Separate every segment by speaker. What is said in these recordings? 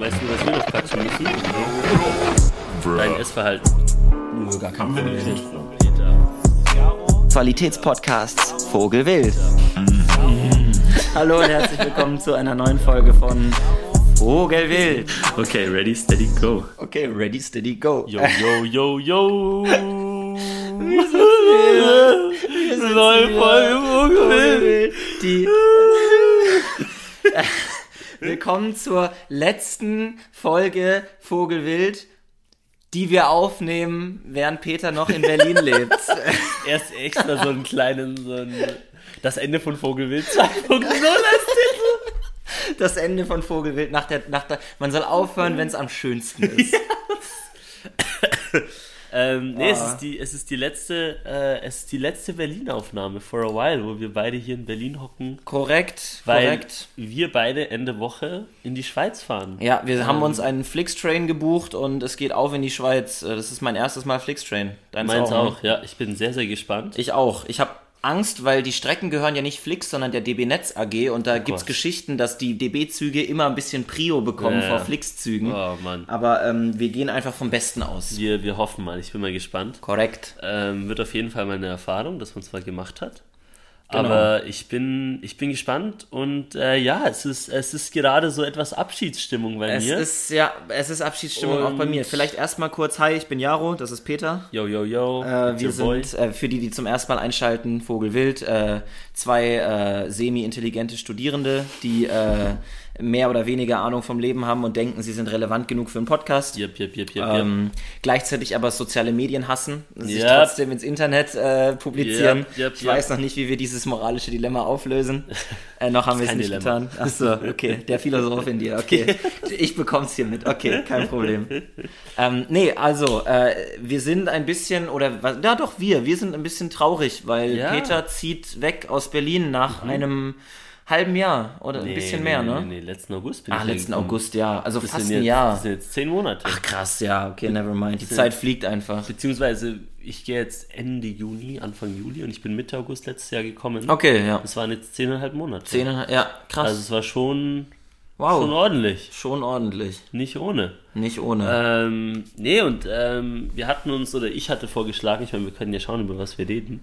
Speaker 1: Weißt du, was wir noch quatschen müssen? Dein Essverhalten.
Speaker 2: Nö, gar kein Problem. Qualitätspodcasts Vogelwild. Hallo und herzlich willkommen zu einer neuen Folge von Vogelwild.
Speaker 1: Okay, ready, steady, go.
Speaker 2: Okay, ready, steady, go.
Speaker 1: Yo, yo, yo, yo.
Speaker 2: Wir
Speaker 1: Neue Folge Vogelwild.
Speaker 2: Die Willkommen zur letzten Folge Vogelwild, die wir aufnehmen, während Peter noch in Berlin lebt.
Speaker 1: Erst extra so einen kleinen, so ein, das Ende von Vogelwild 2.0 als Titel.
Speaker 2: Das Ende von Vogelwild nach der, nach der man soll aufhören, wenn es am schönsten ist.
Speaker 1: Ähm, nee, es
Speaker 2: Ah.
Speaker 1: ist die, es ist die letzte, äh, es ist die letzte Berlin-Aufnahme for a while, wo wir beide hier in Berlin hocken,
Speaker 2: Korrekt,
Speaker 1: weil
Speaker 2: korrekt.
Speaker 1: wir beide Ende Woche in die Schweiz fahren.
Speaker 2: Ja, wir haben
Speaker 1: Ähm.
Speaker 2: uns einen Flixtrain gebucht und es geht auf in die Schweiz. Äh, Das ist mein erstes Mal Flixtrain. Deins
Speaker 1: Meins
Speaker 2: ne?
Speaker 1: auch, ja. Ich bin sehr, sehr gespannt.
Speaker 2: Ich auch. Ich habe Angst, weil die Strecken gehören ja nicht Flix, sondern der DB Netz AG und da gibt's
Speaker 1: Gott.
Speaker 2: Geschichten, dass die DB-Züge immer ein bisschen Prio bekommen
Speaker 1: Ja,
Speaker 2: vor. Flix-Zügen.
Speaker 1: Oh Mann.
Speaker 2: Aber ähm, wir gehen einfach vom Besten aus.
Speaker 1: Wir, wir hoffen mal, ich bin mal gespannt.
Speaker 2: Korrekt.
Speaker 1: Ähm, wird auf jeden Fall mal eine Erfahrung, dass man zwar gemacht hat.
Speaker 2: Genau.
Speaker 1: Aber ich bin, ich bin gespannt und äh, ja, es ist, es ist gerade so etwas Abschiedsstimmung bei
Speaker 2: Es
Speaker 1: mir.
Speaker 2: ist ja, es ist Abschiedsstimmung auch bei
Speaker 1: Und-
Speaker 2: mir. Vielleicht erstmal kurz, hi, ich bin Jaro, das ist Peter.
Speaker 1: yo, yo, yo.
Speaker 2: Äh, wir sind, äh, für die, die zum ersten Mal einschalten, Vogelwild, äh, zwei äh, semi-intelligente Studierende, die äh, mehr oder weniger Ahnung vom Leben haben und denken, sie sind relevant genug für einen Podcast.
Speaker 1: Yep, yep, yep, yep,
Speaker 2: Ähm, gleichzeitig aber soziale Medien hassen, sich
Speaker 1: Yep.
Speaker 2: trotzdem ins Internet äh, publizieren.
Speaker 1: Yep, yep,
Speaker 2: ich weiß noch nicht, wie wir dieses moralische Dilemma auflösen. Äh, noch haben wir es nicht
Speaker 1: Dilemma.
Speaker 2: getan. Achso, okay. Der Philosoph in dir, okay. Ich bekomm's hier mit, okay, kein Problem. Ähm, nee, also, äh, wir sind ein bisschen, oder, was- ja doch, wir, wir sind ein bisschen traurig, weil
Speaker 1: Ja.
Speaker 2: Peter zieht weg aus Berlin nach einem halben Jahr oder ein
Speaker 1: Nee,
Speaker 2: bisschen
Speaker 1: nee,
Speaker 2: mehr,
Speaker 1: nee,
Speaker 2: ne?
Speaker 1: Nee, nee, letzten August bin
Speaker 2: Ah,
Speaker 1: ich
Speaker 2: letzten
Speaker 1: hergekommen.
Speaker 2: August, ja. Also
Speaker 1: Das
Speaker 2: fast ein
Speaker 1: jetzt,
Speaker 2: Jahr.
Speaker 1: Das sind jetzt zehn Monate.
Speaker 2: Ach krass, ja, okay, never mind. Die Zeit fliegt einfach.
Speaker 1: Beziehungsweise, ich gehe jetzt Ende Juni, Anfang Juli und ich bin Mitte August letztes Jahr gekommen.
Speaker 2: Okay, ja.
Speaker 1: Das waren jetzt zehneinhalb Monate.
Speaker 2: Zehn, ja, krass.
Speaker 1: Also es war schon,
Speaker 2: wow.
Speaker 1: schon ordentlich.
Speaker 2: Schon ordentlich.
Speaker 1: Nicht ohne.
Speaker 2: Nicht ohne.
Speaker 1: Ähm, nee, und ähm, wir hatten uns, oder ich hatte vorgeschlagen, ich meine, wir können ja schauen, über was wir reden.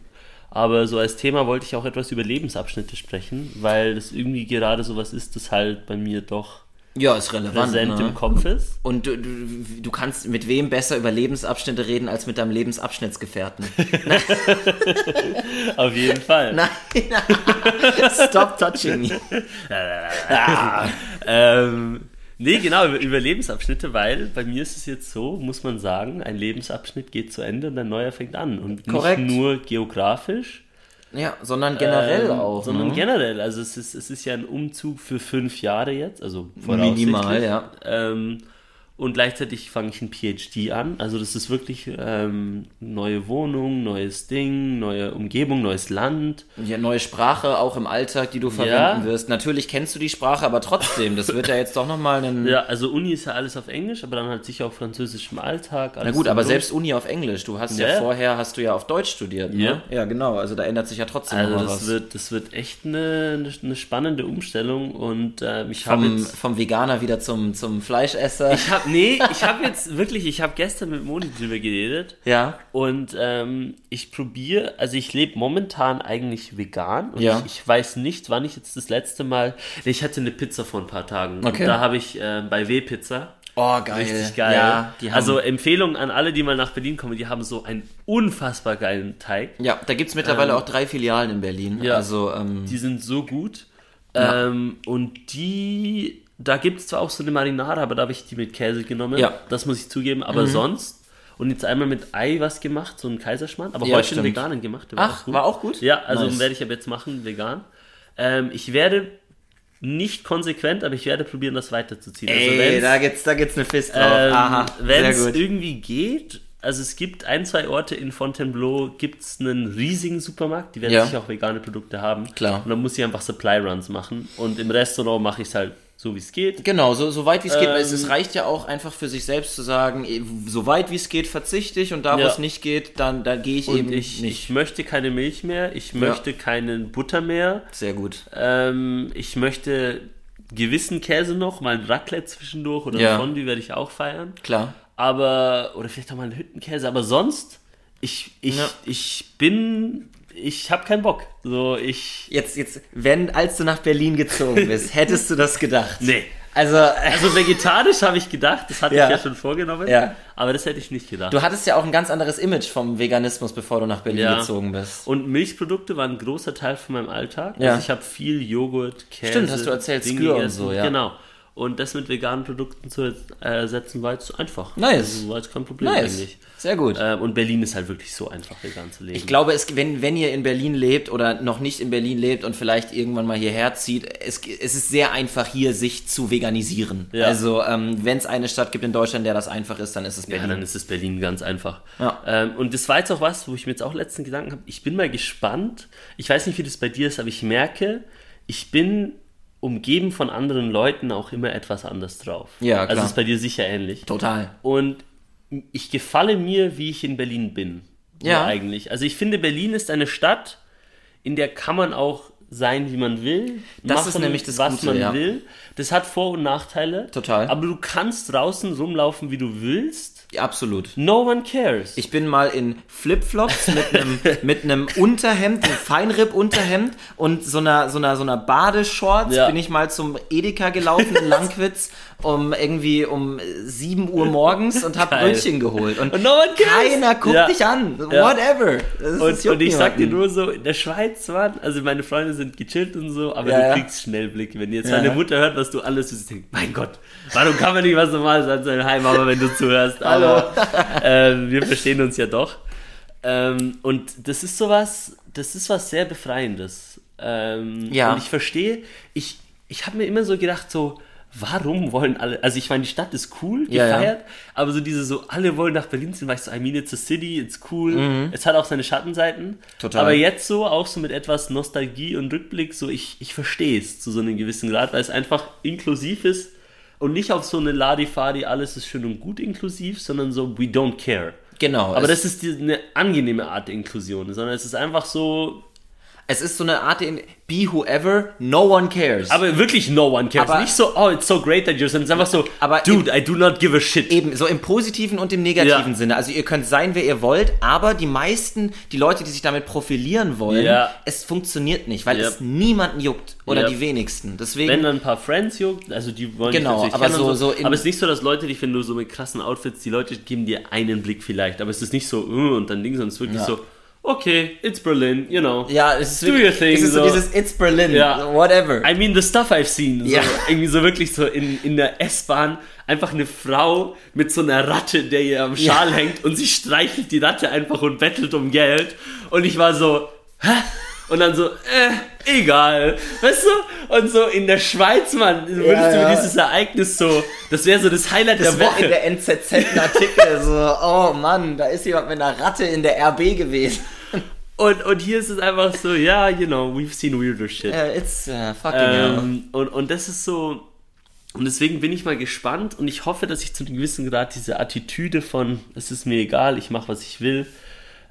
Speaker 1: Aber so als Thema wollte ich auch etwas über Lebensabschnitte sprechen, weil das irgendwie gerade sowas ist, das halt bei mir doch
Speaker 2: ja, ist relevant.
Speaker 1: präsent
Speaker 2: Ne?
Speaker 1: im Kopf ist.
Speaker 2: Und du, du, du kannst mit wem besser über Lebensabschnitte reden als mit deinem Lebensabschnittsgefährten.
Speaker 1: Auf jeden Fall.
Speaker 2: Nein. Stop touching me.
Speaker 1: ähm, nee, genau, über, über Lebensabschnitte, weil bei mir ist es jetzt so, muss man sagen, ein Lebensabschnitt geht zu Ende und ein neuer fängt an. Und
Speaker 2: Korrekt.
Speaker 1: nicht nur geografisch,
Speaker 2: Ja, sondern generell
Speaker 1: ähm,
Speaker 2: auch.
Speaker 1: Sondern
Speaker 2: ne?
Speaker 1: generell. Also es ist, es ist ja ein Umzug für fünf Jahre jetzt, also.
Speaker 2: Minimal, ja.
Speaker 1: Ähm, und gleichzeitig fange ich ein PhD an. Also das ist wirklich ähm, neue Wohnung, neues Ding, neue Umgebung, neues Land.
Speaker 2: Ja, neue Sprache auch im Alltag, die du verwenden wirst. Natürlich kennst du die Sprache, aber trotzdem, das wird ja jetzt doch nochmal ein.
Speaker 1: Ja, also Uni ist ja alles auf Englisch, aber dann halt sicher auch Französisch im Alltag.
Speaker 2: Na gut, aber
Speaker 1: so.
Speaker 2: selbst Uni auf Englisch. Du hast ja,
Speaker 1: Ja.
Speaker 2: vorher hast du ja auf Deutsch studiert, ne?
Speaker 1: Ja.
Speaker 2: Ja, genau. Also da ändert sich ja trotzdem
Speaker 1: Also das
Speaker 2: was.
Speaker 1: wird, das wird echt eine, eine, spannende Umstellung und ähm, ich habe jetzt...
Speaker 2: vom Veganer wieder zum, zum Fleischesser.
Speaker 1: Ich habe nee, ich habe jetzt wirklich, ich habe gestern mit Moni drüber geredet
Speaker 2: ja.
Speaker 1: und ähm, ich probiere, also ich lebe momentan eigentlich vegan und
Speaker 2: Ja.
Speaker 1: ich, ich weiß nicht, wann ich jetzt das letzte Mal, ich hatte eine Pizza vor ein paar Tagen
Speaker 2: Okay.
Speaker 1: und da habe ich ähm, bei W-Pizza
Speaker 2: Oh, geil.
Speaker 1: Richtig geil.
Speaker 2: Ja,
Speaker 1: also Empfehlung an alle, die mal nach Berlin kommen, die haben so einen unfassbar geilen Teig.
Speaker 2: ja, da gibt's mittlerweile
Speaker 1: Ähm,
Speaker 2: auch drei Filialen in Berlin.
Speaker 1: ja.
Speaker 2: Also, ähm,
Speaker 1: Die sind so gut.
Speaker 2: Ja.
Speaker 1: Ähm, und die, da gibt es zwar auch so eine Marinade, aber da habe ich die mit Käse genommen.
Speaker 2: Ja. Mhm.
Speaker 1: Das muss ich zugeben. Aber sonst, und jetzt einmal mit Ei was gemacht, so einen Kaiserschmarrn, aber
Speaker 2: Ja,
Speaker 1: heute
Speaker 2: stimmt.
Speaker 1: einen veganen gemacht. War
Speaker 2: Ach,
Speaker 1: auch gut.
Speaker 2: war auch gut?
Speaker 1: Ja, also
Speaker 2: Nice.
Speaker 1: werde ich aber jetzt machen, vegan. Ähm, ich werde nicht konsequent, aber ich werde probieren, das weiterzuziehen. also
Speaker 2: ey,
Speaker 1: wenn's-
Speaker 2: da gibt's, da gibt's eine Fist drauf.
Speaker 1: ähm,
Speaker 2: Aha,
Speaker 1: Wenn es irgendwie geht, also es gibt ein, zwei Orte in Fontainebleau, gibt es einen riesigen Supermarkt, die werden
Speaker 2: Ja.
Speaker 1: sicher auch vegane Produkte haben.
Speaker 2: Klar.
Speaker 1: Und dann muss ich einfach Supply Runs machen. Und im Restaurant mache ich es halt so wie es geht.
Speaker 2: Genau, so, so weit wie es geht. Es,
Speaker 1: Ähm,
Speaker 2: es reicht ja auch einfach für sich selbst zu sagen, eh, so weit wie es geht, verzichte ich und da, wo
Speaker 1: Ja.
Speaker 2: es nicht geht, dann, dann gehe ich
Speaker 1: Und
Speaker 2: eben
Speaker 1: ich,
Speaker 2: nicht.
Speaker 1: ich möchte keine Milch mehr, ich möchte keine Butter mehr,
Speaker 2: Sehr gut.
Speaker 1: ähm, ich möchte gewissen Käse noch, mal ein Raclette zwischendurch oder
Speaker 2: Ja.
Speaker 1: ein Fondue werde ich auch feiern.
Speaker 2: Klar.
Speaker 1: Aber, oder vielleicht auch mal einen Hüttenkäse, aber sonst, ich, ich,
Speaker 2: Ja.
Speaker 1: ich bin, ich habe keinen Bock. So, ich,
Speaker 2: Jetzt, jetzt, wenn, als du nach Berlin gezogen bist, hättest du das gedacht?
Speaker 1: nee.
Speaker 2: Also,
Speaker 1: Also vegetarisch habe ich gedacht, das hatte
Speaker 2: Ja.
Speaker 1: ich ja schon vorgenommen,
Speaker 2: Ja.
Speaker 1: aber das hätte ich nicht gedacht.
Speaker 2: du hattest ja auch ein ganz anderes Image vom Veganismus, bevor du nach Berlin
Speaker 1: Ja.
Speaker 2: gezogen bist.
Speaker 1: Und Milchprodukte waren ein großer Teil von meinem Alltag.
Speaker 2: Ja.
Speaker 1: Also ich habe viel Joghurt, Käse.
Speaker 2: Stimmt, hast du erzählt,
Speaker 1: Dinge
Speaker 2: Skür und so, ja.
Speaker 1: Genau. Und das mit veganen Produkten zu ersetzen war jetzt einfach.
Speaker 2: Nice.
Speaker 1: Also war jetzt kein Problem
Speaker 2: Nice.
Speaker 1: eigentlich.
Speaker 2: Sehr gut.
Speaker 1: Ähm, und Berlin ist halt wirklich so einfach, vegan zu leben.
Speaker 2: Ich glaube, es, wenn, wenn ihr in Berlin lebt oder noch nicht in Berlin lebt und vielleicht irgendwann mal hierher zieht, es, es ist sehr einfach hier, sich zu veganisieren.
Speaker 1: Ja.
Speaker 2: Also, ähm, wenn es eine Stadt gibt in Deutschland, der das einfach ist, dann ist es
Speaker 1: ja,
Speaker 2: Berlin.
Speaker 1: dann ist es Berlin ganz einfach.
Speaker 2: Ja.
Speaker 1: Ähm, und das war jetzt auch was, wo ich mir jetzt auch letzten Gedanken habe. Ich bin mal gespannt. Ich weiß nicht, wie das bei dir ist, aber ich merke, ich bin umgeben von anderen Leuten auch immer etwas anders drauf.
Speaker 2: Ja, klar.
Speaker 1: Also ist bei dir sicher ähnlich.
Speaker 2: Total.
Speaker 1: Und ich gefalle mir, wie ich in Berlin bin.
Speaker 2: Ja.
Speaker 1: Eigentlich. Also ich finde, Berlin ist eine Stadt, in der kann man auch sein, wie man will.
Speaker 2: Das ist nämlich das
Speaker 1: was
Speaker 2: Gute,
Speaker 1: man
Speaker 2: ja.
Speaker 1: will. Das hat Vor- und Nachteile.
Speaker 2: Total.
Speaker 1: Aber du kannst draußen rumlaufen, wie du willst.
Speaker 2: Absolut.
Speaker 1: No one cares.
Speaker 2: Ich bin mal in Flipflops mit einem mit einem Unterhemd, einem Feinripp-Unterhemd und so einer so einer so einer Badeshorts
Speaker 1: Ja.
Speaker 2: bin ich mal zum Edeka gelaufen in Langwitz um irgendwie um 7 Uhr morgens und hab
Speaker 1: Geil.
Speaker 2: Brötchen geholt und,
Speaker 1: Und no
Speaker 2: keiner guckt
Speaker 1: Ja.
Speaker 2: dich an.
Speaker 1: Ja.
Speaker 2: Whatever. Das
Speaker 1: und, und ich sag dir nur so, in der Schweiz, Mann, also meine Freunde sind gechillt und so, aber
Speaker 2: Ja,
Speaker 1: du kriegst schnell Blicke. Wenn jetzt meine. Mutter hört, was du alles tust, denkt, mein Gott, warum kann man nicht was Normales an seinem Heimmama, wenn du zuhörst? Aber ähm, wir verstehen uns ja doch. Ähm, und das ist sowas, das ist was sehr Befreiendes. Ähm,
Speaker 2: Ja.
Speaker 1: Und ich verstehe, ich, ich habe mir immer so gedacht, so, warum wollen alle, also ich meine, die Stadt ist cool,
Speaker 2: Ja, ja.
Speaker 1: gefeiert, aber so diese so, alle wollen nach Berlin ziehen, weil ich so, I mean, it's a city, it's cool, es hat auch seine Schattenseiten.
Speaker 2: Mhm. Total.
Speaker 1: Aber jetzt so, auch so mit etwas Nostalgie und Rückblick, so, ich, ich verstehe es zu so einem gewissen Grad, weil es einfach inklusiv ist und nicht auf so eine Ladifadi, alles ist schön und gut inklusiv, sondern so, we don't care.
Speaker 2: Genau.
Speaker 1: Aber das ist die, eine angenehme Art der Inklusion, sondern es ist einfach so,
Speaker 2: es ist so eine Art in be whoever, no one cares.
Speaker 1: aber wirklich no one cares.
Speaker 2: Aber-
Speaker 1: nicht so, oh, it's so great that you're, sondern es ist einfach so,
Speaker 2: Aber
Speaker 1: dude, I do not give a shit.
Speaker 2: Eben, so im positiven und im negativen
Speaker 1: Ja.
Speaker 2: Sinne. Also ihr könnt sein, wer ihr wollt, aber die meisten, die Leute, die sich damit profilieren wollen,
Speaker 1: Ja.
Speaker 2: es funktioniert nicht, weil
Speaker 1: Ja.
Speaker 2: es niemanden juckt. Oder die wenigsten. Deswegen,
Speaker 1: wenn dann ein paar Friends juckt, also die wollen
Speaker 2: Genau,
Speaker 1: natürlich
Speaker 2: aber so- so in-
Speaker 1: aber es ist nicht so, dass Leute dich, wenn du so mit krassen Outfits, die Leute geben dir einen Blick vielleicht, aber es ist nicht so, uh, und dann Ding, sondern es ist wirklich so, okay, it's Berlin, you know.
Speaker 2: ja, es ist
Speaker 1: Do
Speaker 2: wirklich,
Speaker 1: your thing,
Speaker 2: es ist so, dieses It's Berlin,
Speaker 1: Ja.
Speaker 2: whatever.
Speaker 1: I mean, the stuff I've seen. So,
Speaker 2: Ja.
Speaker 1: Irgendwie so wirklich so in, in der S-Bahn einfach eine Frau mit so einer Ratte, der ihr am Schal
Speaker 2: Ja.
Speaker 1: hängt und sie streichelt die Ratte einfach und bettelt um Geld. Und ich war so, hä? Und dann so, äh, egal. Weißt du? Und so in der Schweiz, Mann, würdest du
Speaker 2: ja.
Speaker 1: dieses Ereignis so, das wäre so das Highlight
Speaker 2: das
Speaker 1: der Woche.
Speaker 2: in der NZZ ein Artikel, so, oh Mann, da ist jemand mit einer Ratte in der RB gewesen.
Speaker 1: Und, und hier ist es einfach so, ja, you know, we've seen weirder shit.
Speaker 2: Ja, it's uh, fucking hell.
Speaker 1: Ähm, und, und das ist so. Und deswegen bin ich mal gespannt und ich hoffe, dass ich zu einem gewissen Grad diese Attitüde von, es ist mir egal, ich mache, was ich will,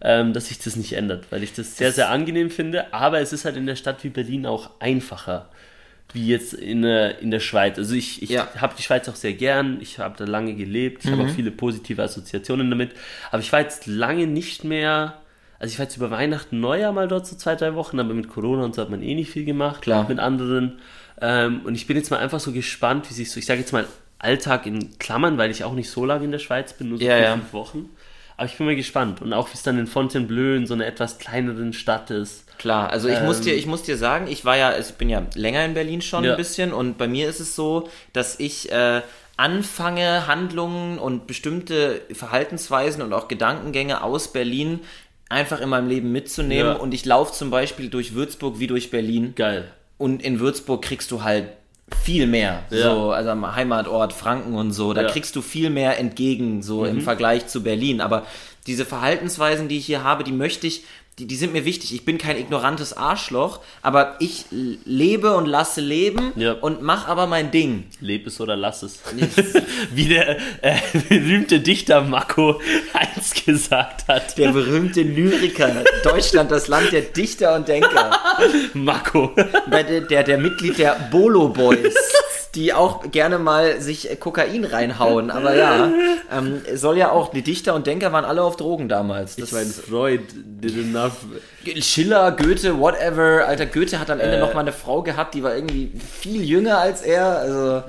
Speaker 1: ähm, dass sich das nicht ändert, weil ich das sehr, sehr angenehm finde. Aber es ist halt in der Stadt wie Berlin auch einfacher, wie jetzt in, der- in der Schweiz. Also ich, ich
Speaker 2: Ja.
Speaker 1: habe die Schweiz auch sehr gern, ich habe da lange gelebt, ich habe auch viele positive Assoziationen damit. Aber ich war jetzt lange nicht mehr. Also ich war jetzt über Weihnachten, Neujahr mal dort so zwei, drei Wochen, aber mit Corona und so hat man eh nicht viel gemacht
Speaker 2: Klar.
Speaker 1: mit anderen. Ähm, und ich bin jetzt mal einfach so gespannt, wie sich so, ich sage jetzt mal Alltag in Klammern, weil ich auch nicht so lange in der Schweiz bin, nur so
Speaker 2: Ja, ja.
Speaker 1: fünf Wochen. Aber ich bin mal gespannt. Und auch wie es dann in Fontainebleau in so einer etwas kleineren Stadt ist.
Speaker 2: Klar, also ich muss
Speaker 1: Ähm,
Speaker 2: dir, ich muss dir sagen, ich war ja, also ich bin ja länger in Berlin schon
Speaker 1: Ja.
Speaker 2: ein bisschen und bei mir ist es so, dass ich äh, anfange, Handlungen und bestimmte Verhaltensweisen und auch Gedankengänge aus Berlin einfach in meinem Leben mitzunehmen
Speaker 1: Ja.
Speaker 2: und ich laufe zum Beispiel durch Würzburg wie durch Berlin
Speaker 1: Geil.
Speaker 2: und in Würzburg kriegst du halt viel mehr,
Speaker 1: Ja.
Speaker 2: so, also am Heimatort Franken und so, da
Speaker 1: Ja. Mhm.
Speaker 2: kriegst du viel mehr entgegen, so im Vergleich zu Berlin, aber diese Verhaltensweisen, die ich hier habe, die möchte ich, die, die sind mir wichtig. Ich bin kein ignorantes Arschloch, aber ich lebe und lasse leben
Speaker 1: Ja.
Speaker 2: und mach aber mein Ding.
Speaker 1: Leb es oder lass es. Wie der äh, berühmte Dichter Mako einst gesagt hat.
Speaker 2: Der berühmte Lyriker, Deutschland, das Land der Dichter und Denker.
Speaker 1: Mako.
Speaker 2: Der, der, der Mitglied der Bolo Boys, die auch gerne mal sich äh, Kokain reinhauen. Aber ja, ähm, soll ja auch, die Dichter und Denker waren alle auf Drogen damals. Das
Speaker 1: Ich meine, Freud did enough.
Speaker 2: Schiller, Goethe, whatever. Alter, Goethe hat am Ende
Speaker 1: Äh.
Speaker 2: noch mal eine Frau gehabt, die war irgendwie viel jünger als er. Also,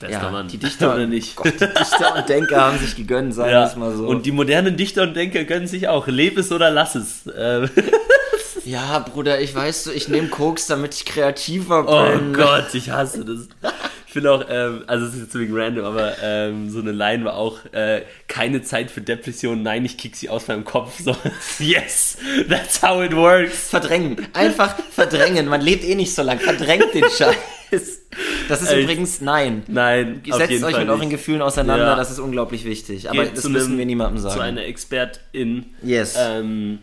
Speaker 1: Bester
Speaker 2: ja,
Speaker 1: Mann.
Speaker 2: die Dichter,
Speaker 1: Oder nicht?
Speaker 2: Gott, die Dichter und Denker haben sich gegönnt, sagen wir
Speaker 1: Ja.
Speaker 2: es mal so.
Speaker 1: Und die modernen Dichter und Denker gönnen sich auch. Leb es oder lass es. Ähm,
Speaker 2: ja, Bruder, ich weiß so, ich nehme Koks, damit ich kreativer
Speaker 1: oh
Speaker 2: bin.
Speaker 1: Gott, ich hasse das. Ich finde auch, ähm, also es ist jetzt wegen random, aber ähm, so eine Line war auch, äh, keine Zeit für Depressionen, nein, ich kick sie aus meinem Kopf. So, yes, that's how it works.
Speaker 2: Verdrängen. Einfach verdrängen. Man lebt eh nicht so lang. Verdrängt den Scheiß. Das ist
Speaker 1: Ey.
Speaker 2: übrigens nein.
Speaker 1: Nein,
Speaker 2: Setzt euch
Speaker 1: Fall
Speaker 2: mit euren
Speaker 1: nicht.
Speaker 2: Gefühlen auseinander,
Speaker 1: Ja.
Speaker 2: das ist unglaublich wichtig. Aber
Speaker 1: Geht
Speaker 2: das müssen
Speaker 1: einem-
Speaker 2: wir niemandem sagen.
Speaker 1: Zu einer Expertin.
Speaker 2: Yes.
Speaker 1: Ähm,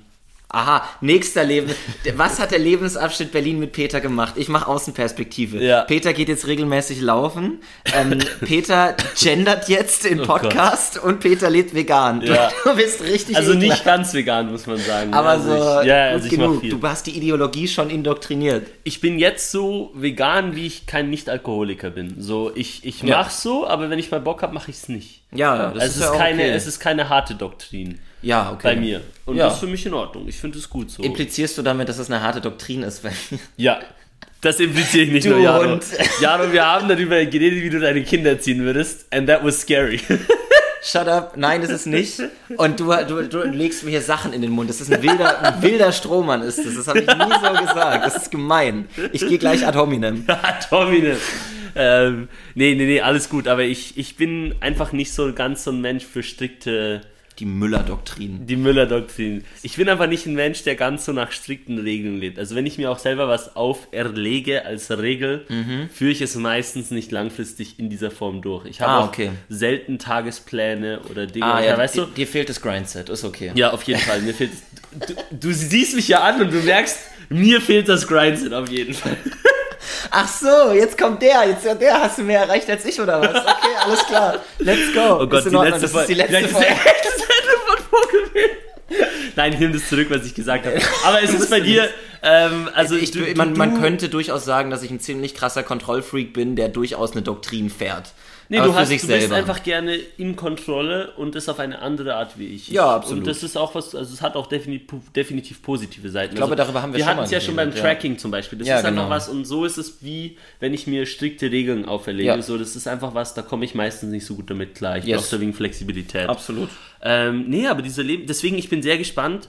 Speaker 2: Aha, nächster Leben. Was hat der Lebensabschnitt Berlin mit Peter gemacht? Ich mache Außenperspektive.
Speaker 1: Ja.
Speaker 2: Peter geht jetzt regelmäßig laufen. Ähm, Peter gendert jetzt in
Speaker 1: Oh.
Speaker 2: Podcast und Peter lebt vegan. Du,
Speaker 1: Ja.
Speaker 2: du bist richtig
Speaker 1: also
Speaker 2: ekelhaft.
Speaker 1: nicht ganz vegan, muss man sagen.
Speaker 2: aber
Speaker 1: also
Speaker 2: so
Speaker 1: ich, ja, also ich
Speaker 2: genug. Du hast die Ideologie schon indoktriniert.
Speaker 1: ich bin jetzt so vegan, wie ich kein Nicht-Alkoholiker bin. So, ich, ich
Speaker 2: Ja.
Speaker 1: mach's so, aber wenn ich mal Bock hab, mache ich's nicht.
Speaker 2: Ja, das
Speaker 1: es, ist
Speaker 2: ja
Speaker 1: keine,
Speaker 2: okay.
Speaker 1: es ist keine harte Doktrin
Speaker 2: ja, okay.
Speaker 1: bei mir. Und
Speaker 2: Ja.
Speaker 1: das ist für mich in Ordnung. Ich finde es gut so.
Speaker 2: Implizierst du damit, dass es eine harte Doktrin ist?
Speaker 1: Ja. Das impliziere ich nicht
Speaker 2: Du
Speaker 1: nur, Jaro.
Speaker 2: Hund.
Speaker 1: Jaro, wir haben darüber geredet, wie du deine Kinder erziehen würdest. And that was scary.
Speaker 2: Shut up, nein, das ist nicht. Und du, du, du legst mir hier Sachen in den Mund. Das ist ein wilder, ein wilder Strohmann, ist das. Das habe ich nie so gesagt. Das ist gemein. Ich gehe gleich ad hominem.
Speaker 1: Tomine. Ähm, nee, nee, nee, alles gut. Aber ich, ich bin einfach nicht so ganz so ein Mensch für strikte,
Speaker 2: Die Müller-Doktrin.
Speaker 1: die Müller-Doktrin. Ich bin einfach nicht ein Mensch, der ganz so nach strikten Regeln lebt. Also wenn ich mir auch selber was auferlege als Regel,
Speaker 2: Mhm.
Speaker 1: führe ich es meistens nicht langfristig in dieser Form durch. Ich habe
Speaker 2: Ah,
Speaker 1: auch
Speaker 2: okay.
Speaker 1: selten Tagespläne oder Dinge.
Speaker 2: Ah, ja,
Speaker 1: weißt
Speaker 2: dir,
Speaker 1: du?
Speaker 2: dir fehlt das Grindset, ist okay.
Speaker 1: Ja, auf jeden Fall. Mir fehlt. Du, du siehst mich ja an und du merkst, mir fehlt das Grindset auf jeden Fall.
Speaker 2: Ach so, jetzt kommt der. Jetzt der hast du mehr erreicht als ich, oder was? Okay, alles klar. Let's go.
Speaker 1: Oh Gott, die letzte
Speaker 2: das ist die letzte Folge.
Speaker 1: Das ist Ende von. Nein, ich nehme das zurück, was ich gesagt habe. Aber es ist bei dir, ähm, also
Speaker 2: Ich,
Speaker 1: du,
Speaker 2: man,
Speaker 1: du,
Speaker 2: man könnte durchaus sagen, dass ich ein ziemlich krasser Kontrollfreak bin, der durchaus eine Doktrin fährt.
Speaker 1: Nee,
Speaker 2: Aber
Speaker 1: du, hast, du bist
Speaker 2: selber.
Speaker 1: einfach gerne in Kontrolle und das auf eine andere Art wie ich.
Speaker 2: Ja,
Speaker 1: Ich-
Speaker 2: absolut.
Speaker 1: Und das ist auch was, also es hat auch definitiv, definitiv positive Seiten. Ich
Speaker 2: glaube, darüber haben wir
Speaker 1: wir
Speaker 2: schon
Speaker 1: hatten es
Speaker 2: mal
Speaker 1: ja schon beim
Speaker 2: ja.
Speaker 1: Tracking zum Beispiel. Das
Speaker 2: Ja,
Speaker 1: ist einfach
Speaker 2: genau.
Speaker 1: was und so ist es wie, wenn ich mir strikte Regeln auferlege.
Speaker 2: Ja.
Speaker 1: So, das ist einfach was, da komme ich meistens nicht so gut damit klar. Ich
Speaker 2: Yes.
Speaker 1: brauche da wegen Flexibilität.
Speaker 2: Absolut.
Speaker 1: Ähm, nee, aber diese Leben, deswegen, ich bin sehr gespannt.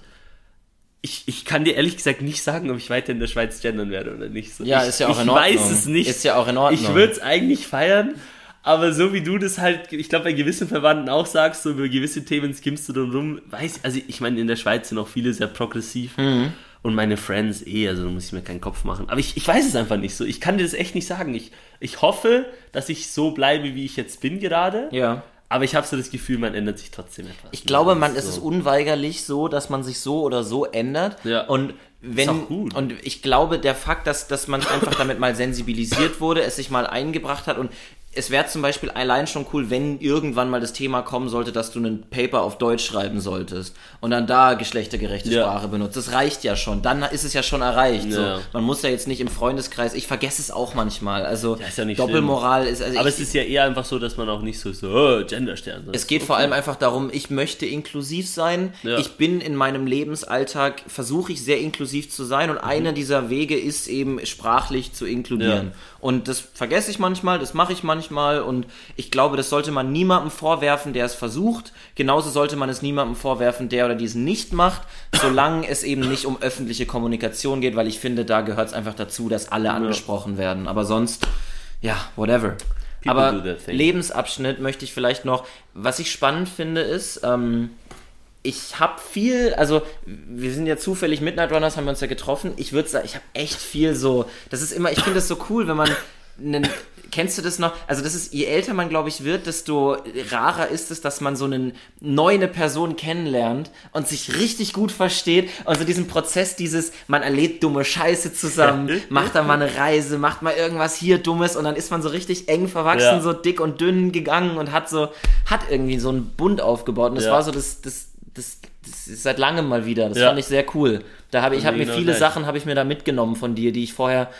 Speaker 1: Ich, ich kann dir ehrlich gesagt nicht sagen, ob ich weiter in der Schweiz gendern werde oder nicht. So,
Speaker 2: Ja,
Speaker 1: ich,
Speaker 2: ist ja auch
Speaker 1: ich
Speaker 2: in Ordnung.
Speaker 1: weiß es nicht.
Speaker 2: Ist ja auch in Ordnung.
Speaker 1: Ich würde es eigentlich feiern, aber so wie du das halt, ich glaube bei gewissen Verwandten auch sagst, so über gewisse Themen skimmst du drum rum. Weiß, also ich meine, in der Schweiz sind auch viele sehr progressiv.
Speaker 2: Mhm.
Speaker 1: Und meine Friends eh, also da muss ich mir keinen Kopf machen. Aber ich, ich weiß es einfach nicht so. Ich kann dir das echt nicht sagen. Ich, ich hoffe, dass ich so bleibe, wie ich jetzt bin gerade.
Speaker 2: Ja.
Speaker 1: Aber ich habe so das Gefühl, man ändert sich trotzdem etwas.
Speaker 2: Ich glaube, man, es
Speaker 1: so.
Speaker 2: ist unweigerlich so, dass man sich so oder so ändert.
Speaker 1: Ja.
Speaker 2: Und wenn,
Speaker 1: auch gut.
Speaker 2: und ich glaube, der Fakt, dass, dass man einfach damit mal sensibilisiert wurde, es sich mal eingebracht hat und es wäre zum Beispiel allein schon cool, wenn irgendwann mal das Thema kommen sollte, dass du einen Paper auf Deutsch schreiben solltest und dann da geschlechtergerechte
Speaker 1: Ja.
Speaker 2: Sprache benutzt. Das reicht ja schon. Dann ist es ja schon erreicht. So.
Speaker 1: Ja.
Speaker 2: Man muss ja jetzt nicht im Freundeskreis. Ich vergesse es auch manchmal. Also
Speaker 1: ist ja nicht
Speaker 2: Doppelmoral ist. Also
Speaker 1: Aber
Speaker 2: ich,
Speaker 1: es ist ja eher einfach so, dass man auch nicht so, so oh, Genderstern.
Speaker 2: es geht vor allem einfach darum, ich möchte inklusiv sein. Ich bin in meinem Lebensalltag, versuche ich sehr inklusiv zu sein und
Speaker 1: Mhm.
Speaker 2: einer dieser Wege ist eben sprachlich zu inkludieren. Und das vergesse ich manchmal, das mache ich manchmal und ich glaube, das sollte man niemandem vorwerfen, der es versucht. Genauso sollte man es niemandem vorwerfen, der oder die es nicht macht, solange es eben nicht um öffentliche Kommunikation geht, weil ich finde, da gehört es einfach dazu, dass alle angesprochen werden. Aber sonst, ja, whatever.
Speaker 1: People
Speaker 2: Aber. Lebensabschnitt möchte ich vielleicht noch, was ich spannend finde, ist, ähm, ich habe viel, also wir sind ja zufällig Midnight Runners, haben wir uns ja getroffen. Ich würde sagen, ich habe echt viel so, das ist immer, ich finde das so cool, wenn man einen kennst du das noch? Also das ist, je älter man, glaube ich, wird, desto rarer ist es, dass man so eine neue Person kennenlernt und sich richtig gut versteht und so diesen Prozess dieses, man erlebt dumme Scheiße zusammen, macht da mal eine Reise, macht mal irgendwas hier Dummes und dann ist man so richtig eng verwachsen,
Speaker 1: Ja.
Speaker 2: so dick und dünn gegangen und hat so, hat irgendwie so einen Bund aufgebaut und das
Speaker 1: Ja.
Speaker 2: war so das, das, das, das ist seit langem mal wieder. Das
Speaker 1: Ja.
Speaker 2: fand ich sehr cool. Da habe ich, habe mir
Speaker 1: Genau
Speaker 2: viele. Sachen habe ich mir da mitgenommen von dir, die ich vorher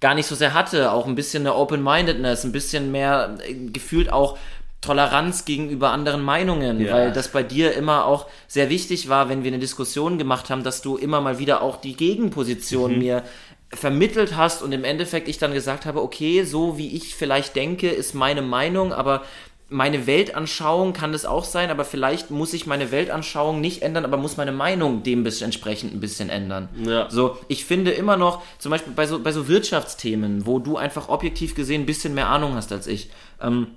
Speaker 2: gar nicht so sehr hatte. Auch ein bisschen eine Open-Mindedness, ein bisschen mehr äh, gefühlt auch Toleranz gegenüber anderen Meinungen,
Speaker 1: Ja.
Speaker 2: weil das bei dir immer auch sehr wichtig war, wenn wir eine Diskussion gemacht haben, dass du immer mal wieder auch die
Speaker 1: Mhm.
Speaker 2: Gegenposition mir vermittelt hast und im Endeffekt ich dann gesagt habe, okay, so wie ich vielleicht denke, ist meine Meinung, aber meine Weltanschauung kann das auch sein, aber vielleicht muss ich meine Weltanschauung nicht ändern, aber muss meine Meinung dem entsprechend ein bisschen ändern.
Speaker 1: Ja.
Speaker 2: So, ich finde immer noch, zum Beispiel bei so, bei so Wirtschaftsthemen, wo du einfach objektiv gesehen ein bisschen mehr Ahnung hast als ich, ähm,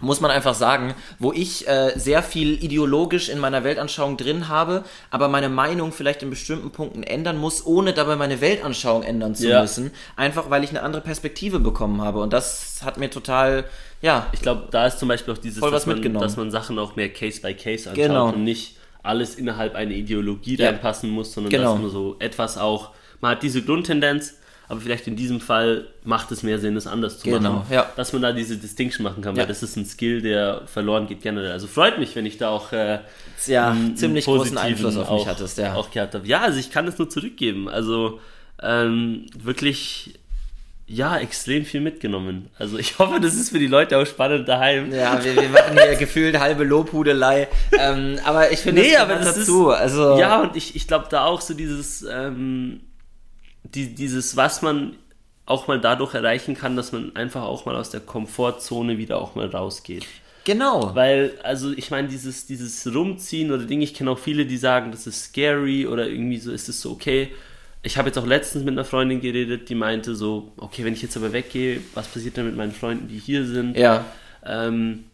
Speaker 2: muss man einfach sagen, wo ich äh, sehr viel ideologisch in meiner Weltanschauung drin habe, aber meine Meinung vielleicht in bestimmten Punkten ändern muss, ohne dabei meine Weltanschauung ändern zu
Speaker 1: Ja.
Speaker 2: müssen, einfach weil ich eine andere Perspektive bekommen habe. Und das hat mir total, ja,
Speaker 1: Ich glaube, da ist zum Beispiel auch dieses, dass, man, dass man Sachen auch mehr Case by Case anschaut
Speaker 2: Genau.
Speaker 1: und nicht alles innerhalb einer Ideologie
Speaker 2: Ja.
Speaker 1: reinpassen muss, sondern
Speaker 2: Genau.
Speaker 1: dass man so etwas auch, man hat diese Grundtendenz, aber vielleicht in diesem Fall macht es mehr Sinn, es anders zu
Speaker 2: Genau,
Speaker 1: machen.
Speaker 2: ja.
Speaker 1: Dass man da diese Distinction machen kann,
Speaker 2: Ja.
Speaker 1: weil das ist ein Skill, der verloren geht generell. Also freut mich, wenn ich da auch äh,
Speaker 2: ja,
Speaker 1: einen-
Speaker 2: ziemlich
Speaker 1: einen
Speaker 2: großen Einfluss auf mich
Speaker 1: auch,
Speaker 2: hattest, ja.
Speaker 1: auch gehabt habe. Ja, also ich kann es nur zurückgeben. Also ähm, wirklich, ja, extrem viel mitgenommen. Also ich hoffe, das ist für die Leute auch spannend daheim.
Speaker 2: Ja, wir, wir machen hier gefühlt halbe Lobhudelei. Ähm, aber ich finde,
Speaker 1: Nee,
Speaker 2: das
Speaker 1: aber das
Speaker 2: dazu. also,
Speaker 1: Ja, und ich, ich glaube da auch so dieses, ähm, die, dieses, was man auch mal dadurch erreichen kann, dass man einfach auch mal aus der Komfortzone wieder auch mal rausgeht.
Speaker 2: genau.
Speaker 1: Weil, also ich meine, dieses, dieses Rumziehen oder Ding, ich kenne auch viele, die sagen, das ist scary oder irgendwie so ist es so okay. Ich habe jetzt auch letztens mit einer Freundin geredet, die meinte so, okay, wenn ich jetzt aber weggehe, was passiert dann mit meinen Freunden, die hier sind?
Speaker 2: Ja,
Speaker 1: Ähm,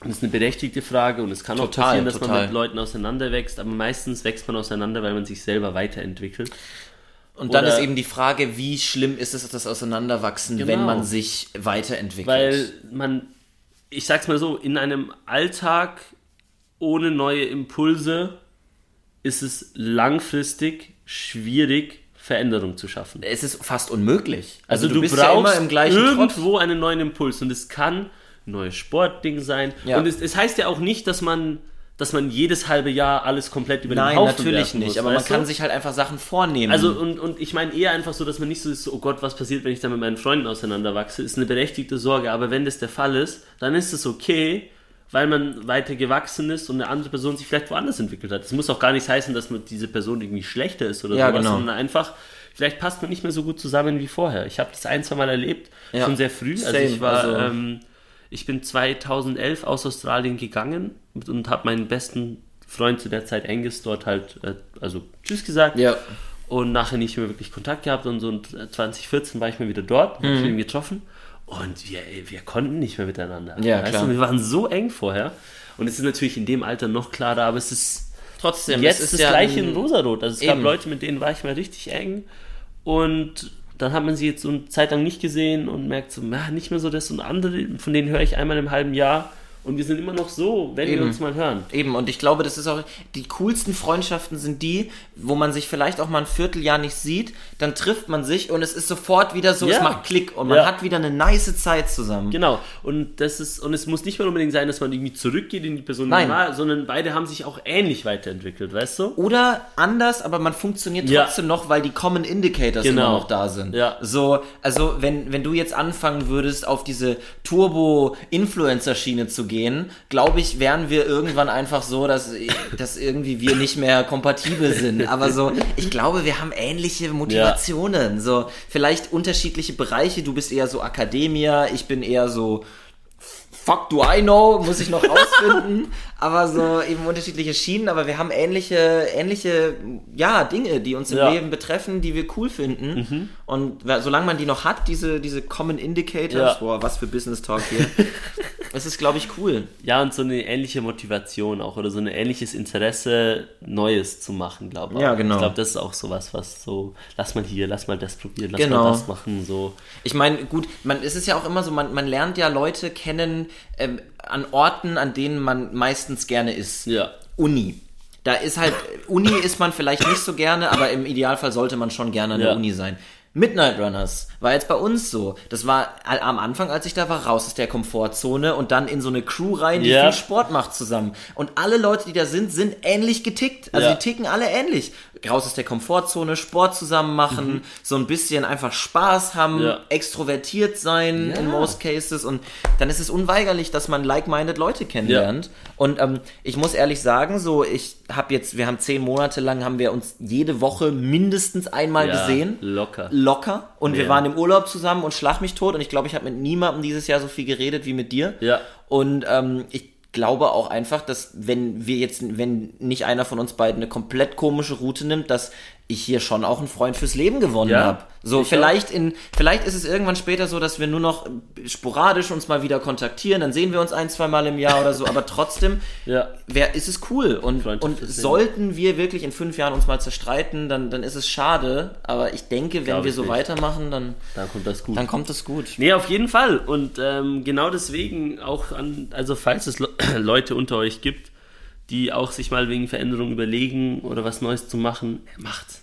Speaker 1: und das ist eine berechtigte Frage und es kann auch
Speaker 2: Total,
Speaker 1: passieren, dass man
Speaker 2: total.
Speaker 1: mit Leuten auseinanderwächst, aber meistens wächst man auseinander, weil man sich selber weiterentwickelt.
Speaker 2: und dann
Speaker 1: Oder-
Speaker 2: ist eben die Frage, wie schlimm ist es, das Auseinanderwachsen,
Speaker 1: Genau.
Speaker 2: wenn man sich weiterentwickelt.
Speaker 1: Weil man, ich sag's mal so, in einem Alltag ohne neue Impulse ist es langfristig schwierig, Veränderung zu schaffen.
Speaker 2: es ist fast unmöglich.
Speaker 1: Also, du,
Speaker 2: bist
Speaker 1: brauchst
Speaker 2: ja immer im gleichen Trott.
Speaker 1: irgendwo einen neuen Impuls und es kann ein neues Sportding sein.
Speaker 2: Ja.
Speaker 1: Und es, es heißt ja auch nicht, dass man, dass man jedes halbe Jahr alles komplett über
Speaker 2: Nein,
Speaker 1: den Haufen
Speaker 2: natürlich nicht,
Speaker 1: muss,
Speaker 2: aber man
Speaker 1: weißt
Speaker 2: kann
Speaker 1: du?
Speaker 2: sich halt einfach Sachen vornehmen.
Speaker 1: Also und, und ich meine eher einfach so, dass man nicht so ist, so, oh Gott, was passiert, wenn ich dann mit meinen Freunden auseinanderwachse, ist eine berechtigte Sorge. Aber wenn das der Fall ist, dann ist es okay, weil man weiter gewachsen ist und eine andere Person sich vielleicht woanders entwickelt hat. Das muss auch gar nicht heißen, dass man diese Person irgendwie schlechter ist oder
Speaker 2: Ja,
Speaker 1: sowas,
Speaker 2: genau.
Speaker 1: sondern einfach, vielleicht passt man nicht mehr so gut zusammen wie vorher. Ich habe das ein, zwei Mal erlebt,
Speaker 2: Ja.
Speaker 1: schon sehr früh. Also
Speaker 2: Same,
Speaker 1: ich war,
Speaker 2: also-
Speaker 1: ähm, ich bin 2011 aus Australien gegangen und habe meinen besten Freund zu der Zeit Angus dort halt, äh, also Tschüss gesagt
Speaker 2: ja,
Speaker 1: und nachher nicht mehr wirklich Kontakt gehabt und so und 2014 war ich mal wieder dort,
Speaker 2: Mhm.
Speaker 1: hab ich ihn getroffen und wir, ey, wir konnten nicht mehr miteinander.
Speaker 2: Ja,
Speaker 1: weißt
Speaker 2: klar.
Speaker 1: Du, wir waren so eng vorher und es ist natürlich in dem Alter noch klarer, aber es ist
Speaker 2: trotzdem.
Speaker 1: jetzt
Speaker 2: es ist
Speaker 1: das
Speaker 2: ja
Speaker 1: gleiche in Rosarot. Also es gab
Speaker 2: Eben.
Speaker 1: Leute, mit denen war ich mal richtig eng und dann hat man sie jetzt so eine Zeit lang nicht gesehen und merkt so, na, nicht mehr so das und andere, von denen höre ich einmal im halben Jahr und wir sind immer noch so, wenn
Speaker 2: Eben.
Speaker 1: wir uns mal hören.
Speaker 2: Eben, und ich glaube, das ist auch, die coolsten Freundschaften sind die, wo man sich vielleicht auch mal ein Vierteljahr nicht sieht, dann trifft man sich und es ist sofort wieder so,
Speaker 1: Ja.
Speaker 2: es macht Klick und man
Speaker 1: Ja.
Speaker 2: hat wieder eine nice Zeit zusammen.
Speaker 1: Genau. Und das ist, und es muss nicht mal unbedingt sein, dass man irgendwie zurückgeht in die Person,
Speaker 2: Nein.
Speaker 1: war, sondern beide haben sich auch ähnlich weiterentwickelt, weißt du?
Speaker 2: Oder anders, aber man funktioniert
Speaker 1: Ja.
Speaker 2: trotzdem noch, weil die Common Indicators
Speaker 1: Genau.
Speaker 2: immer noch da sind.
Speaker 1: Ja.
Speaker 2: So, also wenn, wenn du jetzt anfangen würdest, auf diese Turbo-Influencer-Schiene zu gehen, glaube ich, wären wir irgendwann einfach so, dass, dass irgendwie wir nicht mehr kompatibel sind. Aber so, ich glaube, wir haben ähnliche Motivationen. So, vielleicht unterschiedliche Bereiche. Du bist eher so Akademier, ich bin eher so fuck do I know, muss ich noch rausfinden. aber so eben unterschiedliche Schienen, aber wir haben ähnliche, ähnliche, ja, Dinge, die uns im
Speaker 1: Ja.
Speaker 2: Leben betreffen, die wir cool finden. Und wer- solange man die noch hat, diese, diese Common Indicators,
Speaker 1: Ja.
Speaker 2: boah, was für Business Talk hier. es ist, glaube ich, cool.
Speaker 1: Ja, und so eine ähnliche Motivation auch oder so ein ähnliches Interesse, Neues zu machen, glaube ich.
Speaker 2: Ja, genau.
Speaker 1: Ich glaube, das ist auch sowas, was so, lass mal hier, lass mal das probieren, lass
Speaker 2: Genau.
Speaker 1: mal das machen, so.
Speaker 2: Ich meine, gut, man, es ist ja auch immer so, man, man lernt ja Leute kennen ähm, an Orten, an denen man meistens gerne ist.
Speaker 1: Ja.
Speaker 2: Uni. Da ist halt, Uni ist man vielleicht nicht so gerne, aber im Idealfall sollte man schon gerne an der
Speaker 1: Ja.
Speaker 2: Uni sein. Midnight Runners war jetzt bei uns so. Das war am Anfang, als ich da war, raus aus der Komfortzone und dann in so eine Crew rein, die
Speaker 1: Ja.
Speaker 2: viel Sport macht zusammen. Und alle Leute, die da sind, sind ähnlich getickt. Also
Speaker 1: Ja.
Speaker 2: die ticken alle ähnlich. Raus aus der Komfortzone, Sport zusammen machen, so ein bisschen einfach Spaß haben,
Speaker 1: Mhm. Ja.
Speaker 2: extrovertiert sein
Speaker 1: Ja.
Speaker 2: in most cases und dann ist es unweigerlich, dass man like-minded Leute kennenlernt. Und ähm, ich muss ehrlich sagen, so ich habe jetzt, wir haben zehn Monate lang haben wir uns jede Woche mindestens einmal
Speaker 1: ja,
Speaker 2: gesehen,
Speaker 1: Locker.
Speaker 2: locker. Und wir
Speaker 1: Ja.
Speaker 2: waren im Urlaub zusammen und schlag mich tot. Und ich glaube, ich habe mit niemandem dieses Jahr so viel geredet wie mit dir.
Speaker 1: Ja.
Speaker 2: Und ähm, ich glaube auch einfach, dass wenn wir jetzt, wenn nicht einer von uns beiden eine komplett komische Route nimmt, dass ich hier schon auch einen Freund fürs Leben gewonnen
Speaker 1: Ja,
Speaker 2: habe. So,
Speaker 1: ich
Speaker 2: vielleicht in, vielleicht ist es irgendwann später so, dass wir nur noch sporadisch uns mal wieder kontaktieren, dann sehen wir uns ein, zwei Mal im Jahr oder so, aber trotzdem
Speaker 1: Ja.
Speaker 2: wer, ist es cool. Und, und sollten wir wirklich in fünf Jahren uns mal zerstreiten, dann, dann ist es schade. Aber ich denke, wenn
Speaker 1: Glaub
Speaker 2: wir so
Speaker 1: nicht.
Speaker 2: weitermachen, dann,
Speaker 1: Dann kommt das gut.
Speaker 2: dann kommt es gut.
Speaker 1: Nee, auf jeden Fall. Und ähm, genau deswegen auch an, also falls es Le Leute unter euch gibt, die auch sich mal wegen Veränderung überlegen oder was Neues zu machen, macht's.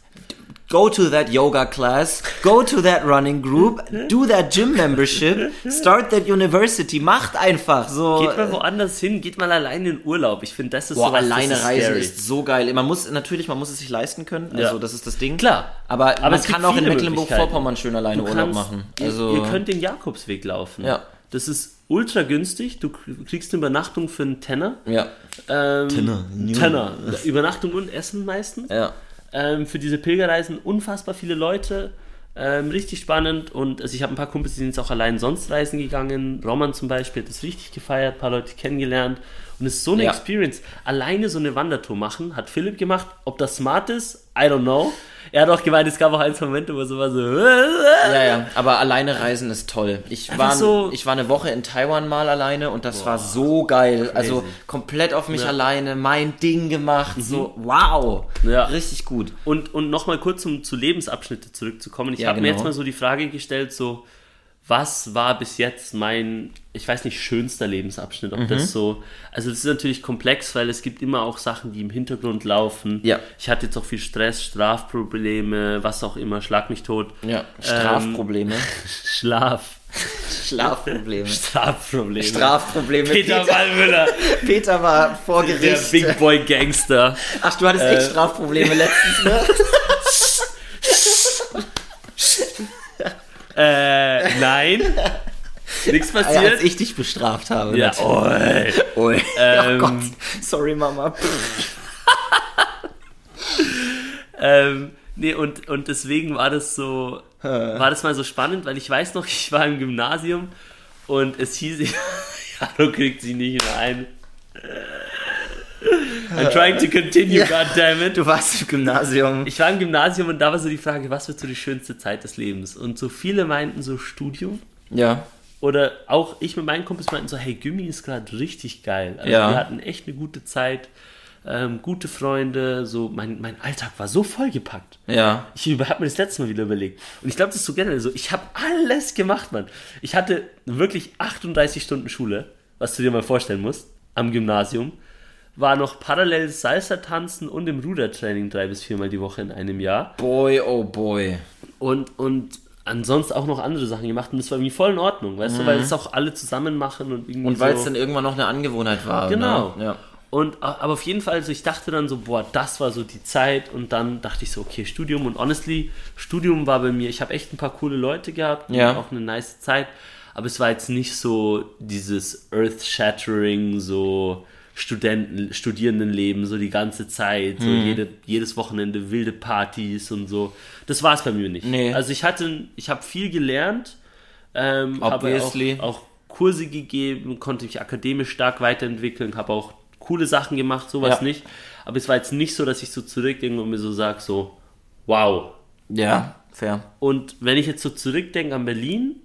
Speaker 2: Go to that yoga class, go to that running group, do that gym membership, start that university, macht einfach so.
Speaker 1: Geht mal woanders hin, geht mal alleine in Urlaub. Ich finde, das ist sowas,
Speaker 2: alleine
Speaker 1: ist
Speaker 2: reisen
Speaker 1: scary.
Speaker 2: ist so geil. Man muss natürlich, man muss es sich leisten können. Also
Speaker 1: Ja.
Speaker 2: das ist das Ding.
Speaker 1: Klar.
Speaker 2: Aber,
Speaker 1: Aber
Speaker 2: man kann auch in Mecklenburg-Vorpommern schön alleine
Speaker 1: Du
Speaker 2: Urlaub
Speaker 1: kannst-
Speaker 2: machen.
Speaker 1: Ihr,
Speaker 2: Also
Speaker 1: ihr könnt den Jakobsweg laufen.
Speaker 2: Ja.
Speaker 1: Das ist ultra günstig. Du kriegst eine Übernachtung für einen Tenner.
Speaker 2: ja,
Speaker 1: Ähm,
Speaker 2: Tenner.
Speaker 1: Tenner. Übernachtung und Essen meistens.
Speaker 2: ja.
Speaker 1: ähm, für diese Pilgerreisen unfassbar viele Leute. Ähm, richtig spannend und also ich habe ein paar Kumpels, die sind jetzt auch allein sonst reisen gegangen. Roman zum Beispiel hat das richtig gefeiert, ein paar Leute kennengelernt und es ist so eine
Speaker 2: Ja.
Speaker 1: Experience. Alleine so eine Wandertour machen, hat Philipp gemacht. Ob das smart ist, I don't know. Er hat auch gemeint, es gab auch ein, zwei Momente, wo er so war so.
Speaker 2: Ja, ja, aber alleine reisen ist toll. Ich
Speaker 1: Einfach
Speaker 2: war,
Speaker 1: so-
Speaker 2: ich war eine Woche in Taiwan mal alleine und das war so geil. Also komplett auf mich
Speaker 1: Ja. Mhm.
Speaker 2: alleine, mein Ding gemacht. So, wow.
Speaker 1: Ja.
Speaker 2: Richtig gut.
Speaker 1: Und, und nochmal kurz, um zu Lebensabschnitte zurückzukommen. Ich
Speaker 2: Ja,
Speaker 1: habe mir
Speaker 2: genau.
Speaker 1: jetzt mal so die Frage gestellt, so, was war bis jetzt mein, ich weiß nicht, schönster Lebensabschnitt? Ob
Speaker 2: Mhm.
Speaker 1: das so, also das ist natürlich komplex, weil es gibt immer auch Sachen, die im Hintergrund laufen.
Speaker 2: Ja.
Speaker 1: Ich hatte jetzt auch viel Stress, Strafprobleme, was auch immer, schlag mich tot.
Speaker 2: Ja, Strafprobleme.
Speaker 1: Schlaf.
Speaker 2: Schlafprobleme.
Speaker 1: Strafprobleme.
Speaker 2: Strafprobleme.
Speaker 1: Peter
Speaker 2: Peter,
Speaker 1: Wallmüller,
Speaker 2: Peter war vor
Speaker 1: der. Big Boy Gangster.
Speaker 2: Ach, du hattest echt
Speaker 1: Äh,
Speaker 2: Strafprobleme letztens, ne?
Speaker 1: Äh, nein. Nichts
Speaker 2: Ja,
Speaker 1: passiert.
Speaker 2: als ich dich bestraft habe.
Speaker 1: Ja, oi.
Speaker 2: Ui.
Speaker 1: Ähm,
Speaker 2: oh Gott. Sorry, Mama.
Speaker 1: Ähm, nee, und, und deswegen war das so, war das mal so spannend, weil ich weiß noch, ich war im Gymnasium und es hieß, Jaro kriegt sie nicht mehr ein. I'm trying to continue,
Speaker 2: Ja.
Speaker 1: goddammit.
Speaker 2: Du warst im Gymnasium.
Speaker 1: Ich war im Gymnasium und da war so die Frage, was wird so die schönste Zeit des Lebens? Und so viele meinten so Studium.
Speaker 2: Ja.
Speaker 1: Oder auch ich mit meinen Kumpels meinten so, hey, Gymi ist gerade richtig geil. Also
Speaker 2: Ja.
Speaker 1: wir hatten echt eine gute Zeit, ähm, gute Freunde, so mein, mein Alltag war so vollgepackt.
Speaker 2: Ja.
Speaker 1: Ich habe mir das letzte Mal wieder überlegt. Und ich glaube, das ist so generell so. Ich habe alles gemacht, Mann. Ich hatte wirklich 38 Stunden Schule, was du dir mal vorstellen musst, am Gymnasium. War noch parallel Salsa tanzen und im Rudertraining drei bis viermal die Woche in einem Jahr.
Speaker 2: Boy, oh boy.
Speaker 1: Und, und ansonsten auch noch andere Sachen gemacht. Und das war irgendwie voll in Ordnung, weißt du, weil es auch alle zusammen machen und irgendwie
Speaker 2: Mhm. Und weil
Speaker 1: so.
Speaker 2: es dann irgendwann noch eine Angewohnheit war.
Speaker 1: Genau.
Speaker 2: Ne? Ja.
Speaker 1: Und, aber auf jeden Fall, also ich dachte dann so, boah, das war so die Zeit. Und dann dachte ich so, okay, Studium. Und honestly, Studium war bei mir, ich habe echt ein paar coole Leute gehabt und
Speaker 2: Ja.
Speaker 1: auch eine nice Zeit. Aber es war jetzt nicht so dieses Earth-Shattering, so Studenten, Studierendenleben, so die ganze Zeit, so
Speaker 2: Mhm.
Speaker 1: jede, jedes Wochenende wilde Partys und so. Das war es bei mir nicht.
Speaker 2: Nee.
Speaker 1: Also ich hatte, ich habe viel gelernt, ähm, habe auch, auch Kurse gegeben, konnte mich akademisch stark weiterentwickeln, habe auch coole Sachen gemacht, sowas
Speaker 2: Ja.
Speaker 1: nicht. Aber es war jetzt nicht so, dass ich so zurückdenke und mir so sage, so, wow.
Speaker 2: Ja, fair.
Speaker 1: Und wenn ich jetzt so zurückdenke an Berlin,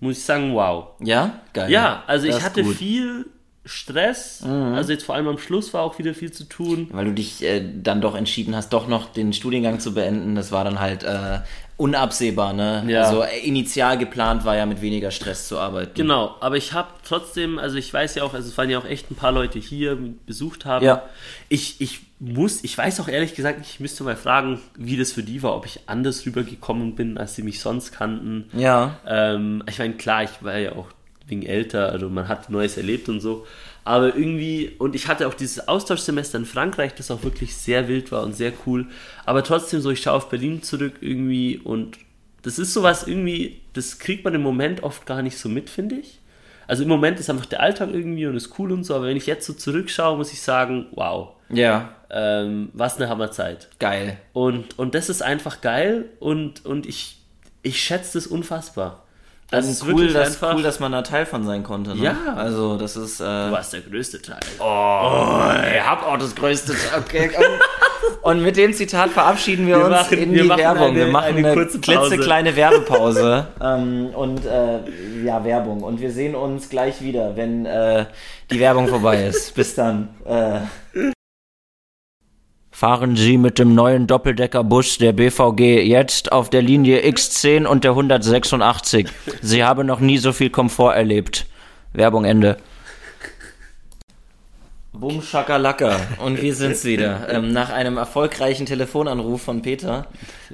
Speaker 1: muss ich sagen, wow.
Speaker 2: Ja? Geil.
Speaker 1: Ja, also
Speaker 2: Das
Speaker 1: ich hatte
Speaker 2: gut.
Speaker 1: viel Stress, also jetzt vor allem am Schluss war auch wieder viel zu tun.
Speaker 2: Weil du dich äh, dann doch entschieden hast, doch noch den Studiengang zu beenden. Das war dann halt äh, unabsehbar, ne?
Speaker 1: Ja.
Speaker 2: Also äh, initial geplant war ja mit weniger Stress zu arbeiten.
Speaker 1: Genau, aber ich habe trotzdem, also ich weiß ja auch, also es waren ja auch echt ein paar Leute hier, die besucht haben.
Speaker 2: Ja.
Speaker 1: Ich, ich muss, ich weiß auch ehrlich gesagt, ich müsste mal fragen, wie das für die war, ob ich anders rübergekommen bin, als sie mich sonst kannten.
Speaker 2: Ja.
Speaker 1: Ähm, ich meine, klar, ich war ja auch wegen älter, also man hat Neues erlebt und so. Aber irgendwie, und ich hatte auch dieses Austauschsemester in Frankreich, das auch wirklich sehr wild war und sehr cool. Aber trotzdem so, ich schaue auf Berlin zurück irgendwie und das ist sowas irgendwie, das kriegt man im Moment oft gar nicht so mit, finde ich. Also im Moment ist einfach der Alltag irgendwie und ist cool und so, aber wenn ich jetzt so zurückschaue, muss ich sagen, wow,
Speaker 2: Ja.
Speaker 1: ähm, was eine Hammerzeit.
Speaker 2: Geil.
Speaker 1: Und, und das ist einfach geil und, und ich, ich schätze das unfassbar.
Speaker 2: Das
Speaker 1: Also
Speaker 2: ist cool, dass,
Speaker 1: einfach-
Speaker 2: cool, dass man da Teil von sein konnte. Ne?
Speaker 1: Ja.
Speaker 2: Also das ist. Äh,
Speaker 1: Du warst der größte Teil.
Speaker 2: ich hab auch das größte. Okay. Und, und mit dem Zitat verabschieden wir,
Speaker 1: Wir
Speaker 2: uns
Speaker 1: machen-
Speaker 2: in
Speaker 1: wir
Speaker 2: die Werbung. wir
Speaker 1: eine-
Speaker 2: machen
Speaker 1: eine
Speaker 2: eine, klitzekleine Werbepause. ähm, und äh, ja, Werbung. Und wir sehen uns gleich wieder, wenn äh, die Werbung vorbei ist. Bis dann. Fahren Sie mit dem neuen Doppeldeckerbus der BVG jetzt auf der Linie X10 und der 186. Sie haben noch nie so viel Komfort erlebt. Werbung Ende. Boom Shakalaka. Und wir sind's wieder. Ähm, nach einem erfolgreichen Telefonanruf von Peter.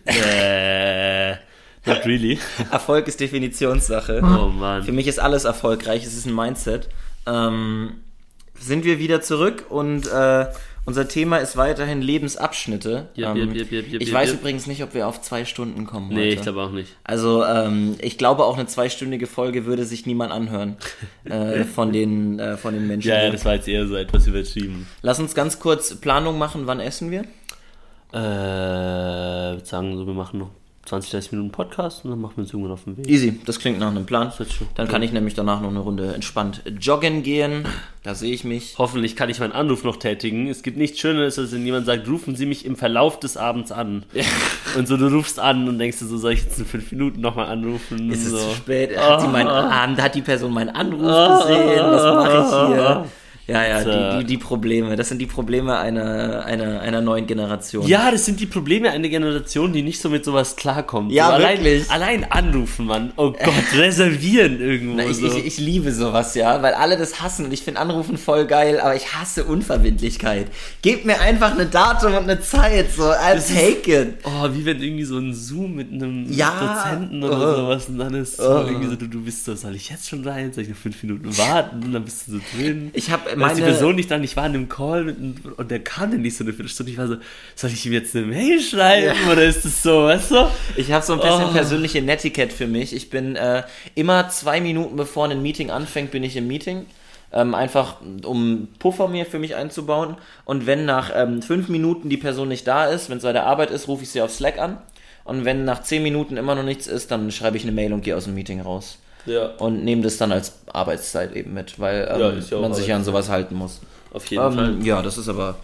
Speaker 1: Äh, not really.
Speaker 2: Erfolg ist Definitionssache.
Speaker 1: Oh Mann.
Speaker 2: Für mich ist alles erfolgreich. Es ist ein Mindset. Ähm, sind wir wieder zurück und äh, unser Thema ist weiterhin Lebensabschnitte.
Speaker 1: Yep,
Speaker 2: ähm,
Speaker 1: yep, yep,
Speaker 2: ich weiß übrigens nicht, ob wir auf zwei Stunden kommen
Speaker 1: Nee,
Speaker 2: heute.
Speaker 1: ich glaube auch nicht.
Speaker 2: Also ähm, ich glaube auch eine zweistündige Folge würde sich niemand anhören äh, von den äh, von den Menschen.
Speaker 1: Ja, ja, das war jetzt eher so etwas übertrieben.
Speaker 2: Lass uns ganz kurz Planung machen. Wann essen wir?
Speaker 1: Äh, ich würde sagen, so, wir machen noch 20, 30 Minuten Podcast und dann machen wir uns irgendwann auf den Weg.
Speaker 2: Easy. Das klingt nach einem Plan. Dann kann ich nämlich danach noch eine Runde entspannt joggen gehen. Da sehe ich mich.
Speaker 1: Hoffentlich kann ich meinen Anruf noch tätigen. Es gibt nichts Schöneres, als wenn jemand sagt, rufen Sie mich im Verlauf des Abends an. Und so, du rufst an und denkst dir so, soll ich jetzt in fünf Minuten nochmal anrufen?
Speaker 2: Ist es
Speaker 1: so.
Speaker 2: zu spät? Hat, die meinen,
Speaker 1: Ah.
Speaker 2: ah, hat die Person meinen Anruf gesehen? Was mache ich hier? Ja, ja,
Speaker 1: So.
Speaker 2: die, die, die Probleme. Das sind die Probleme einer, einer, einer neuen Generation.
Speaker 1: Ja, das sind die Probleme einer Generation, die nicht so mit sowas klarkommt.
Speaker 2: Ja,
Speaker 1: so allein,
Speaker 2: wirklich.
Speaker 1: allein anrufen, Mann. Oh Gott, reservieren irgendwo.
Speaker 2: Na, ich,
Speaker 1: so.
Speaker 2: ich, ich liebe sowas, ja, weil alle das hassen und ich finde Anrufen voll geil, aber ich hasse Unverbindlichkeit. Gebt mir einfach eine Datum und eine Zeit, so, I'll take it.
Speaker 1: Oh, wie wenn irgendwie so ein Zoom mit einem
Speaker 2: Ja,
Speaker 1: Dozenten oder
Speaker 2: oh.
Speaker 1: sowas und dann ist so
Speaker 2: Oh.
Speaker 1: irgendwie so, du, du bist so, soll ich jetzt schon rein? Soll ich noch fünf Minuten warten? Und dann bist du so drin.
Speaker 2: Ich habe
Speaker 1: Dann
Speaker 2: meine...
Speaker 1: die Person nicht da, ich war in einem Call mit, und der kam dann nicht so eine Viertelstunde. Ich war so, soll ich ihm jetzt eine Mail schreiben oder ist das so, weißt du?
Speaker 2: Ich habe so ein bisschen
Speaker 1: Oh.
Speaker 2: persönliche Netiquette für mich. Ich bin äh, immer zwei Minuten bevor ein Meeting anfängt, bin ich im Meeting. Ähm, einfach um Puffer mir für mich einzubauen. Und wenn nach ähm, fünf Minuten die Person nicht da ist, wenn es bei der Arbeit ist, rufe ich sie auf Slack an. Und wenn nach zehn Minuten immer noch nichts ist, dann schreibe ich eine Mail und gehe aus dem Meeting raus.
Speaker 1: Ja,
Speaker 2: Und nehme das dann als Arbeitszeit eben mit, weil ähm,
Speaker 1: Ja,
Speaker 2: man sich ja an sowas halten muss.
Speaker 1: auf jeden Fall.
Speaker 2: Ähm, ja, das ist aber.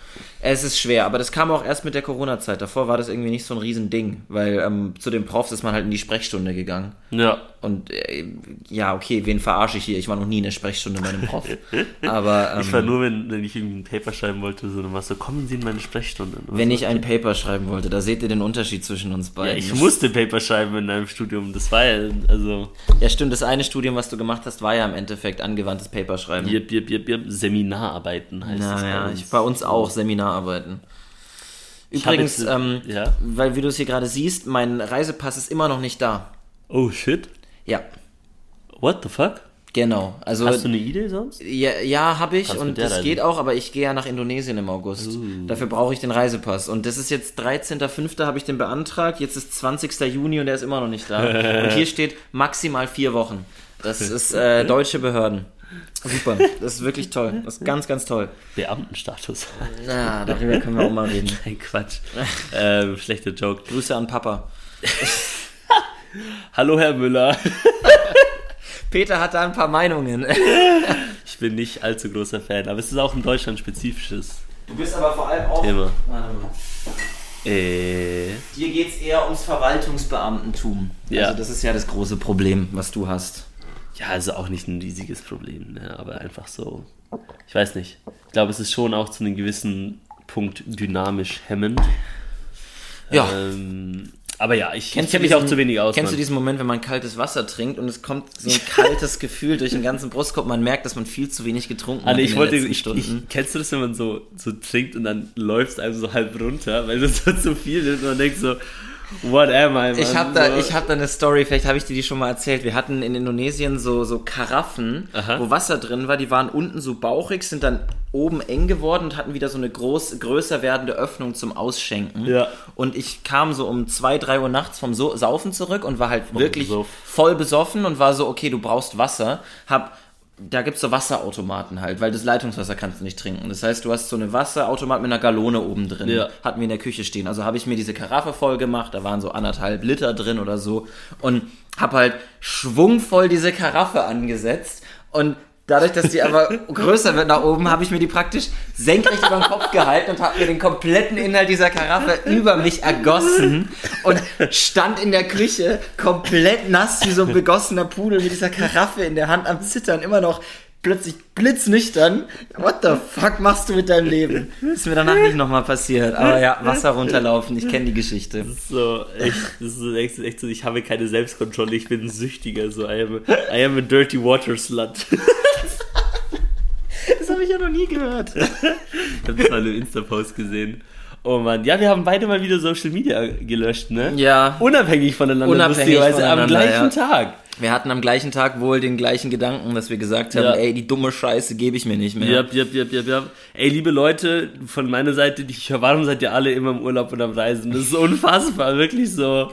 Speaker 2: Es ist schwer, aber das kam auch erst mit der Corona-Zeit. Davor war das irgendwie nicht so ein Riesending, weil ähm, zu den Profs ist man halt in die Sprechstunde gegangen.
Speaker 1: Ja.
Speaker 2: Und äh, ja, okay, wen verarsche ich hier? Ich war noch nie in der Sprechstunde bei einem Prof. Aber ähm,
Speaker 1: Ich war nur, wenn, wenn ich irgendwie ein Paper schreiben wollte, so, dann warst du, kommen Sie in meine Sprechstunde. Und
Speaker 2: wenn
Speaker 1: so,
Speaker 2: ich ein Paper schreiben wollte, da seht ihr den Unterschied zwischen uns
Speaker 1: Ja,
Speaker 2: beiden.
Speaker 1: ich
Speaker 2: Das-
Speaker 1: musste Paper schreiben in einem Studium. Das war ja, also,
Speaker 2: Ja, stimmt, das eine Studium, was du gemacht hast, war ja im Endeffekt angewandtes Paper schreiben.
Speaker 1: jip, jip, jip, jip, Seminararbeiten heißt das
Speaker 2: Naja,
Speaker 1: bei uns.
Speaker 2: ich, bei uns auch, Seminararbeiten.
Speaker 1: Ich hab
Speaker 2: Übrigens,
Speaker 1: jetzt,
Speaker 2: ähm,
Speaker 1: ja.
Speaker 2: weil wie du es hier gerade siehst, mein Reisepass ist immer noch nicht da.
Speaker 1: Oh shit.
Speaker 2: Ja,
Speaker 1: What the fuck?
Speaker 2: genau. Also
Speaker 1: Hast du eine Idee sonst?
Speaker 2: Ja, ja habe ich
Speaker 1: Kannst
Speaker 2: und das
Speaker 1: reisen.
Speaker 2: geht auch, aber ich gehe ja nach Indonesien im August.
Speaker 1: Uh.
Speaker 2: Dafür brauche ich den Reisepass. Und das ist jetzt 13.05. habe ich den beantragt, jetzt ist 20. Juni und der ist immer noch nicht da. und hier steht maximal vier Wochen. Das ist äh, deutsche Behörden. Super, das ist wirklich toll. Das ist ganz, ganz toll.
Speaker 1: Beamtenstatus.
Speaker 2: Na, darüber können wir auch mal reden.
Speaker 1: Ein Quatsch. ähm, schlechter Joke.
Speaker 2: Grüße an Papa.
Speaker 1: Hallo, Herr Müller.
Speaker 2: Peter hat da ein paar Meinungen.
Speaker 1: Ich bin nicht allzu großer Fan, aber es ist auch ein deutschlandspezifisches
Speaker 2: Du bist aber vor allem auch.
Speaker 1: Thema. Äh,
Speaker 2: Dir geht's eher ums Verwaltungsbeamtentum.
Speaker 1: Ja.
Speaker 2: Also das ist ja das große Problem, was du hast.
Speaker 1: Ja, also auch nicht ein riesiges Problem, ne? aber einfach so. Ich weiß nicht. Ich glaube, es ist schon auch zu einem gewissen Punkt dynamisch hemmend.
Speaker 2: Ja.
Speaker 1: Ähm, aber ja, ich,
Speaker 2: du
Speaker 1: kenne mich auch zu wenig aus.
Speaker 2: Kennst du
Speaker 1: Mann.
Speaker 2: diesen Moment, wenn man kaltes Wasser trinkt und es kommt so ein kaltes Gefühl durch den ganzen Brustkorb? Man merkt, dass man viel zu wenig getrunken
Speaker 1: Alter,
Speaker 2: hat. in
Speaker 1: ich wollte, ich,
Speaker 2: Stunden.
Speaker 1: ich, kennst du das, wenn man so, so trinkt und dann läuft es einem so halb runter, weil das so zu viel ist und man denkt so, what am I, Mann?
Speaker 2: Ich habe da, ich hab da eine Story, vielleicht habe ich dir die schon mal erzählt. Wir hatten in Indonesien so, so Karaffen,
Speaker 1: Aha.
Speaker 2: wo Wasser drin war. Die waren unten so bauchig, sind dann oben eng geworden und hatten wieder so eine groß, größer werdende Öffnung zum Ausschenken.
Speaker 1: Ja.
Speaker 2: Und ich kam so um zwei, drei Uhr nachts vom so Saufen zurück und war halt wirklich voll besoffen und war so, okay, du brauchst Wasser. Hab da gibt's so Wasserautomaten halt, weil das Leitungswasser kannst du nicht trinken. Das heißt, du hast so eine Wasserautomat mit einer Galone oben drin.
Speaker 1: Ja.
Speaker 2: Hatten wir in der Küche stehen. Also habe ich mir diese Karaffe voll gemacht, da waren so anderthalb Liter drin oder so und habe halt schwungvoll diese Karaffe angesetzt und Dadurch, dass die aber größer wird nach oben, habe ich mir die praktisch senkrecht über den Kopf gehalten und habe mir den kompletten Inhalt dieser Karaffe über mich ergossen und stand in der Küche komplett nass wie so ein begossener Pudel mit dieser Karaffe in der Hand am Zittern, immer noch plötzlich blitznüchtern. What the fuck machst du mit deinem Leben? Ist mir danach nicht nochmal passiert. Aber ja, Wasser runterlaufen, ich kenne die Geschichte.
Speaker 1: So, echt, das ist echt, echt so, ich habe keine Selbstkontrolle, ich bin Süchtiger, so, I am I am a dirty water slut.
Speaker 2: Ich ja noch nie gehört.
Speaker 1: Ich habe das mal einem Insta-Post gesehen. Oh Mann, ja, wir haben beide mal wieder Social Media gelöscht, ne?
Speaker 2: Ja.
Speaker 1: Unabhängig voneinander,
Speaker 2: Unabhängig
Speaker 1: lustigerweise, am gleichen
Speaker 2: ja.
Speaker 1: Tag.
Speaker 2: Wir hatten am gleichen Tag wohl den gleichen Gedanken, dass wir gesagt haben,
Speaker 1: Ja.
Speaker 2: ey, die dumme Scheiße gebe ich mir nicht mehr.
Speaker 1: Ja, ja, ja, ja, ja. Ey, liebe Leute, von meiner Seite, ich höre, warum seid ihr alle immer im Urlaub und am Reisen? Das ist unfassbar, wirklich so.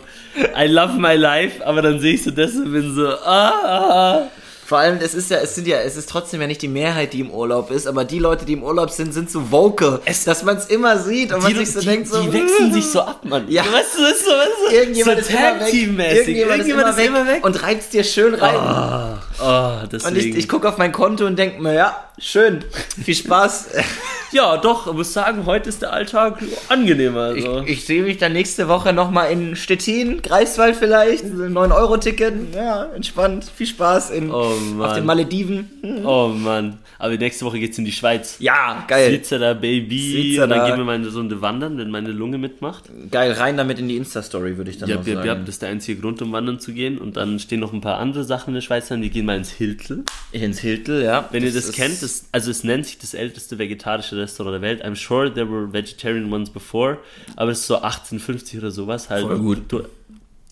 Speaker 1: I love my life, aber dann sehe ich so das und bin so, ah, ah.
Speaker 2: Vor allem, es ist ja, es sind ja, es ist trotzdem ja nicht die Mehrheit, die im Urlaub ist, aber die Leute, die im Urlaub sind, sind so vocal, dass man es immer sieht und man
Speaker 1: Die,
Speaker 2: sich so
Speaker 1: die,
Speaker 2: denkt, so,
Speaker 1: die wechseln sich so ab, Mann.
Speaker 2: Ja.
Speaker 1: Weißt du, das ist so, weißt du,
Speaker 2: Irgendjemand
Speaker 1: so
Speaker 2: ist immer weg.
Speaker 1: Tag-Team-mäßig.
Speaker 2: Irgendjemand, ist, immer, weg und reibt's dir schön rein.
Speaker 1: Oh,
Speaker 2: und
Speaker 1: deswegen.
Speaker 2: ich, ich gucke auf mein Konto und denke mir, ja, schön, viel Spaß.
Speaker 1: ja, doch, ich muss sagen, heute ist der Alltag angenehmer.
Speaker 2: Ich,
Speaker 1: Also.
Speaker 2: ich sehe mich dann nächste Woche nochmal in Stettin, Greifswald vielleicht, so ein 9-Euro-Ticket. Ja, entspannt, viel Spaß in,
Speaker 1: Oh,
Speaker 2: auf den Malediven.
Speaker 1: oh Mann. Aber nächste Woche geht's in die Schweiz.
Speaker 2: Ja, geil.
Speaker 1: Switzerland, Baby.
Speaker 2: Switzerland.
Speaker 1: Und dann gehen wir mal eine Runde wandern, wenn meine Lunge mitmacht.
Speaker 2: Geil, rein damit in die Insta-Story, würde ich dann
Speaker 1: Ja,
Speaker 2: noch
Speaker 1: ja,
Speaker 2: sagen.
Speaker 1: ja, das ist der einzige Grund, um wandern zu gehen. Und dann stehen noch ein paar andere Sachen in der Schweiz an. Die gehen mal ins Hiltl.
Speaker 2: Ins Hiltl, ja.
Speaker 1: Wenn ihr das kennt, das, also es nennt sich das älteste vegetarische Restaurant der Welt. I'm sure there were vegetarian ones before, aber es ist so 1850 oder sowas halt.
Speaker 2: Voll gut.
Speaker 1: Du,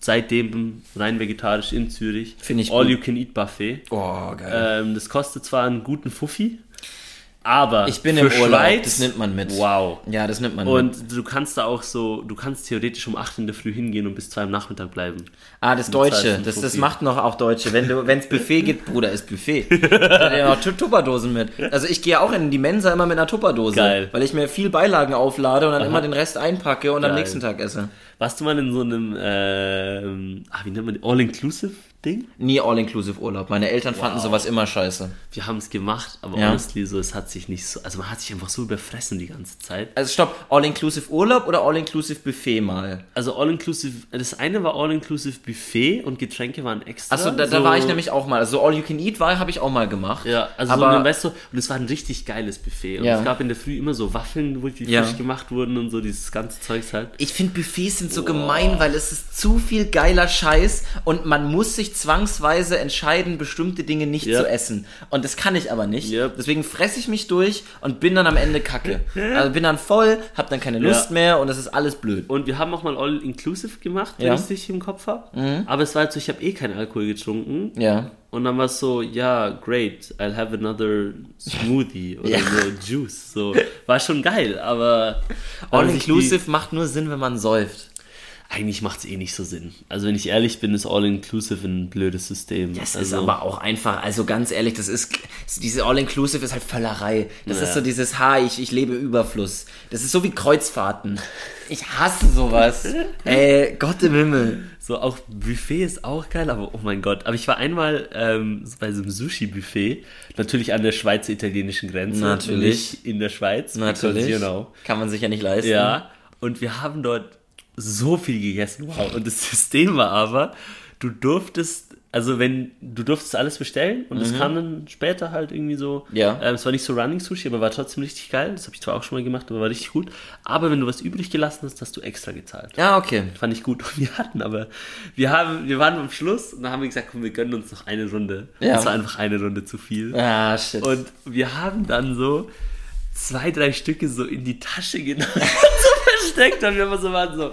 Speaker 1: seitdem rein vegetarisch in Zürich.
Speaker 2: Finde ich
Speaker 1: All
Speaker 2: gut.
Speaker 1: you can eat Buffet.
Speaker 2: Oh, geil.
Speaker 1: Ähm, das kostet zwar einen guten Fuffi, aber
Speaker 2: ich bin
Speaker 1: für
Speaker 2: im Urlaub,
Speaker 1: Schweiz,
Speaker 2: das nimmt man mit.
Speaker 1: Wow.
Speaker 2: Ja, das nimmt man mit.
Speaker 1: Und du kannst da auch so, du kannst theoretisch um 8 in der Früh hingehen und bis 2 am Nachmittag bleiben.
Speaker 2: Ah, das Deutsche, das, das macht noch auch Deutsche. Wenn du, wenn's Buffet gibt, Bruder, ist Buffet. Da hat ja auch Tu- Tupperdosen mit. Also ich gehe auch in die Mensa immer mit einer Tupperdose.
Speaker 1: Geil.
Speaker 2: Weil ich mir viel Beilagen auflade und dann immer den Rest einpacke und am
Speaker 1: Geil.
Speaker 2: nächsten Tag esse.
Speaker 1: Warst du mal in so einem, ähm, ah, wie nennt man das, All-Inclusive-Ding?
Speaker 2: Nie All-Inclusive Urlaub. Meine Eltern fanden
Speaker 1: Wow.
Speaker 2: sowas immer scheiße.
Speaker 1: Wir haben es gemacht, aber
Speaker 2: Ja.
Speaker 1: honestly, so, es hat sich nicht so, also man hat sich einfach so überfressen die ganze Zeit.
Speaker 2: Also stopp, All-Inclusive Urlaub oder All-Inclusive Buffet mal?
Speaker 1: Also All-Inclusive, das eine war All-Inclusive Buffet und Getränke waren extra.
Speaker 2: Achso, da, da
Speaker 1: so-
Speaker 2: war ich nämlich auch mal. Also All You Can Eat war, habe ich auch mal gemacht.
Speaker 1: Ja, also
Speaker 2: aber
Speaker 1: so, ein, weißt du, und es war ein richtig geiles Buffet. Und
Speaker 2: Ja.
Speaker 1: es gab in der Früh immer so Waffeln, wo die
Speaker 2: Ja.
Speaker 1: frisch gemacht wurden und so, dieses ganze Zeugs halt.
Speaker 2: ich finde Buffets sind so gemein, weil es ist zu viel geiler Scheiß und man muss sich zwangsweise entscheiden, bestimmte Dinge nicht
Speaker 1: Ja.
Speaker 2: zu essen. Und das kann ich aber nicht.
Speaker 1: Ja.
Speaker 2: Deswegen fresse ich mich durch und bin dann am Ende kacke. Also bin dann voll, hab dann keine Lust
Speaker 1: Ja.
Speaker 2: mehr und das ist alles blöd.
Speaker 1: Und wir haben auch mal All-Inclusive gemacht, wenn
Speaker 2: Ja.
Speaker 1: ich es richtig im Kopf habe. Aber es war halt so, ich habe eh keinen Alkohol getrunken.
Speaker 2: Ja.
Speaker 1: Und dann war es so, ja, great, I'll have another smoothie oder
Speaker 2: Ja.
Speaker 1: so Juice. So, war schon geil, aber
Speaker 2: All
Speaker 1: wenn man sich
Speaker 2: Inclusive macht nur Sinn, wenn man säuft.
Speaker 1: Eigentlich macht es eh nicht so Sinn. Also wenn ich ehrlich bin, ist All-Inclusive ein blödes System.
Speaker 2: Das
Speaker 1: also,
Speaker 2: ist aber auch einfach, also ganz ehrlich, das ist, diese All-Inclusive ist halt Völlerei. Das
Speaker 1: Ja.
Speaker 2: ist so dieses, ha, ich, ich lebe Überfluss. Das ist so wie Kreuzfahrten. Ich hasse sowas. Ey, Gott im Himmel.
Speaker 1: So auch Buffet ist auch geil, aber oh mein Gott. Aber ich war einmal ähm, bei so einem Sushi-Buffet, natürlich an der schweizer-italienischen Grenze.
Speaker 2: Natürlich.
Speaker 1: Nicht in der Schweiz.
Speaker 2: Natürlich.
Speaker 1: know.
Speaker 2: Kann man sich ja nicht leisten.
Speaker 1: Ja, und wir haben dort so viel gegessen. Wow. Und das System war aber, du durftest, also wenn, du durftest alles bestellen und es kam dann später halt irgendwie so.
Speaker 2: Mhm. Ja.
Speaker 1: Ähm, es war nicht so Running Sushi, aber war trotzdem richtig geil. Das habe ich zwar auch schon mal gemacht, aber war richtig gut. Aber wenn du was übrig gelassen hast, hast du extra gezahlt.
Speaker 2: Ja, okay.
Speaker 1: Fand ich gut. Und wir hatten aber, wir haben, wir waren am Schluss und dann haben wir gesagt, komm, wir gönnen uns noch eine Runde.
Speaker 2: Ja.
Speaker 1: Das war einfach eine Runde zu viel.
Speaker 2: Ah, shit.
Speaker 1: Und wir haben dann so zwei, drei Stücke so in die Tasche genommen und so versteckt und wir immer so waren so,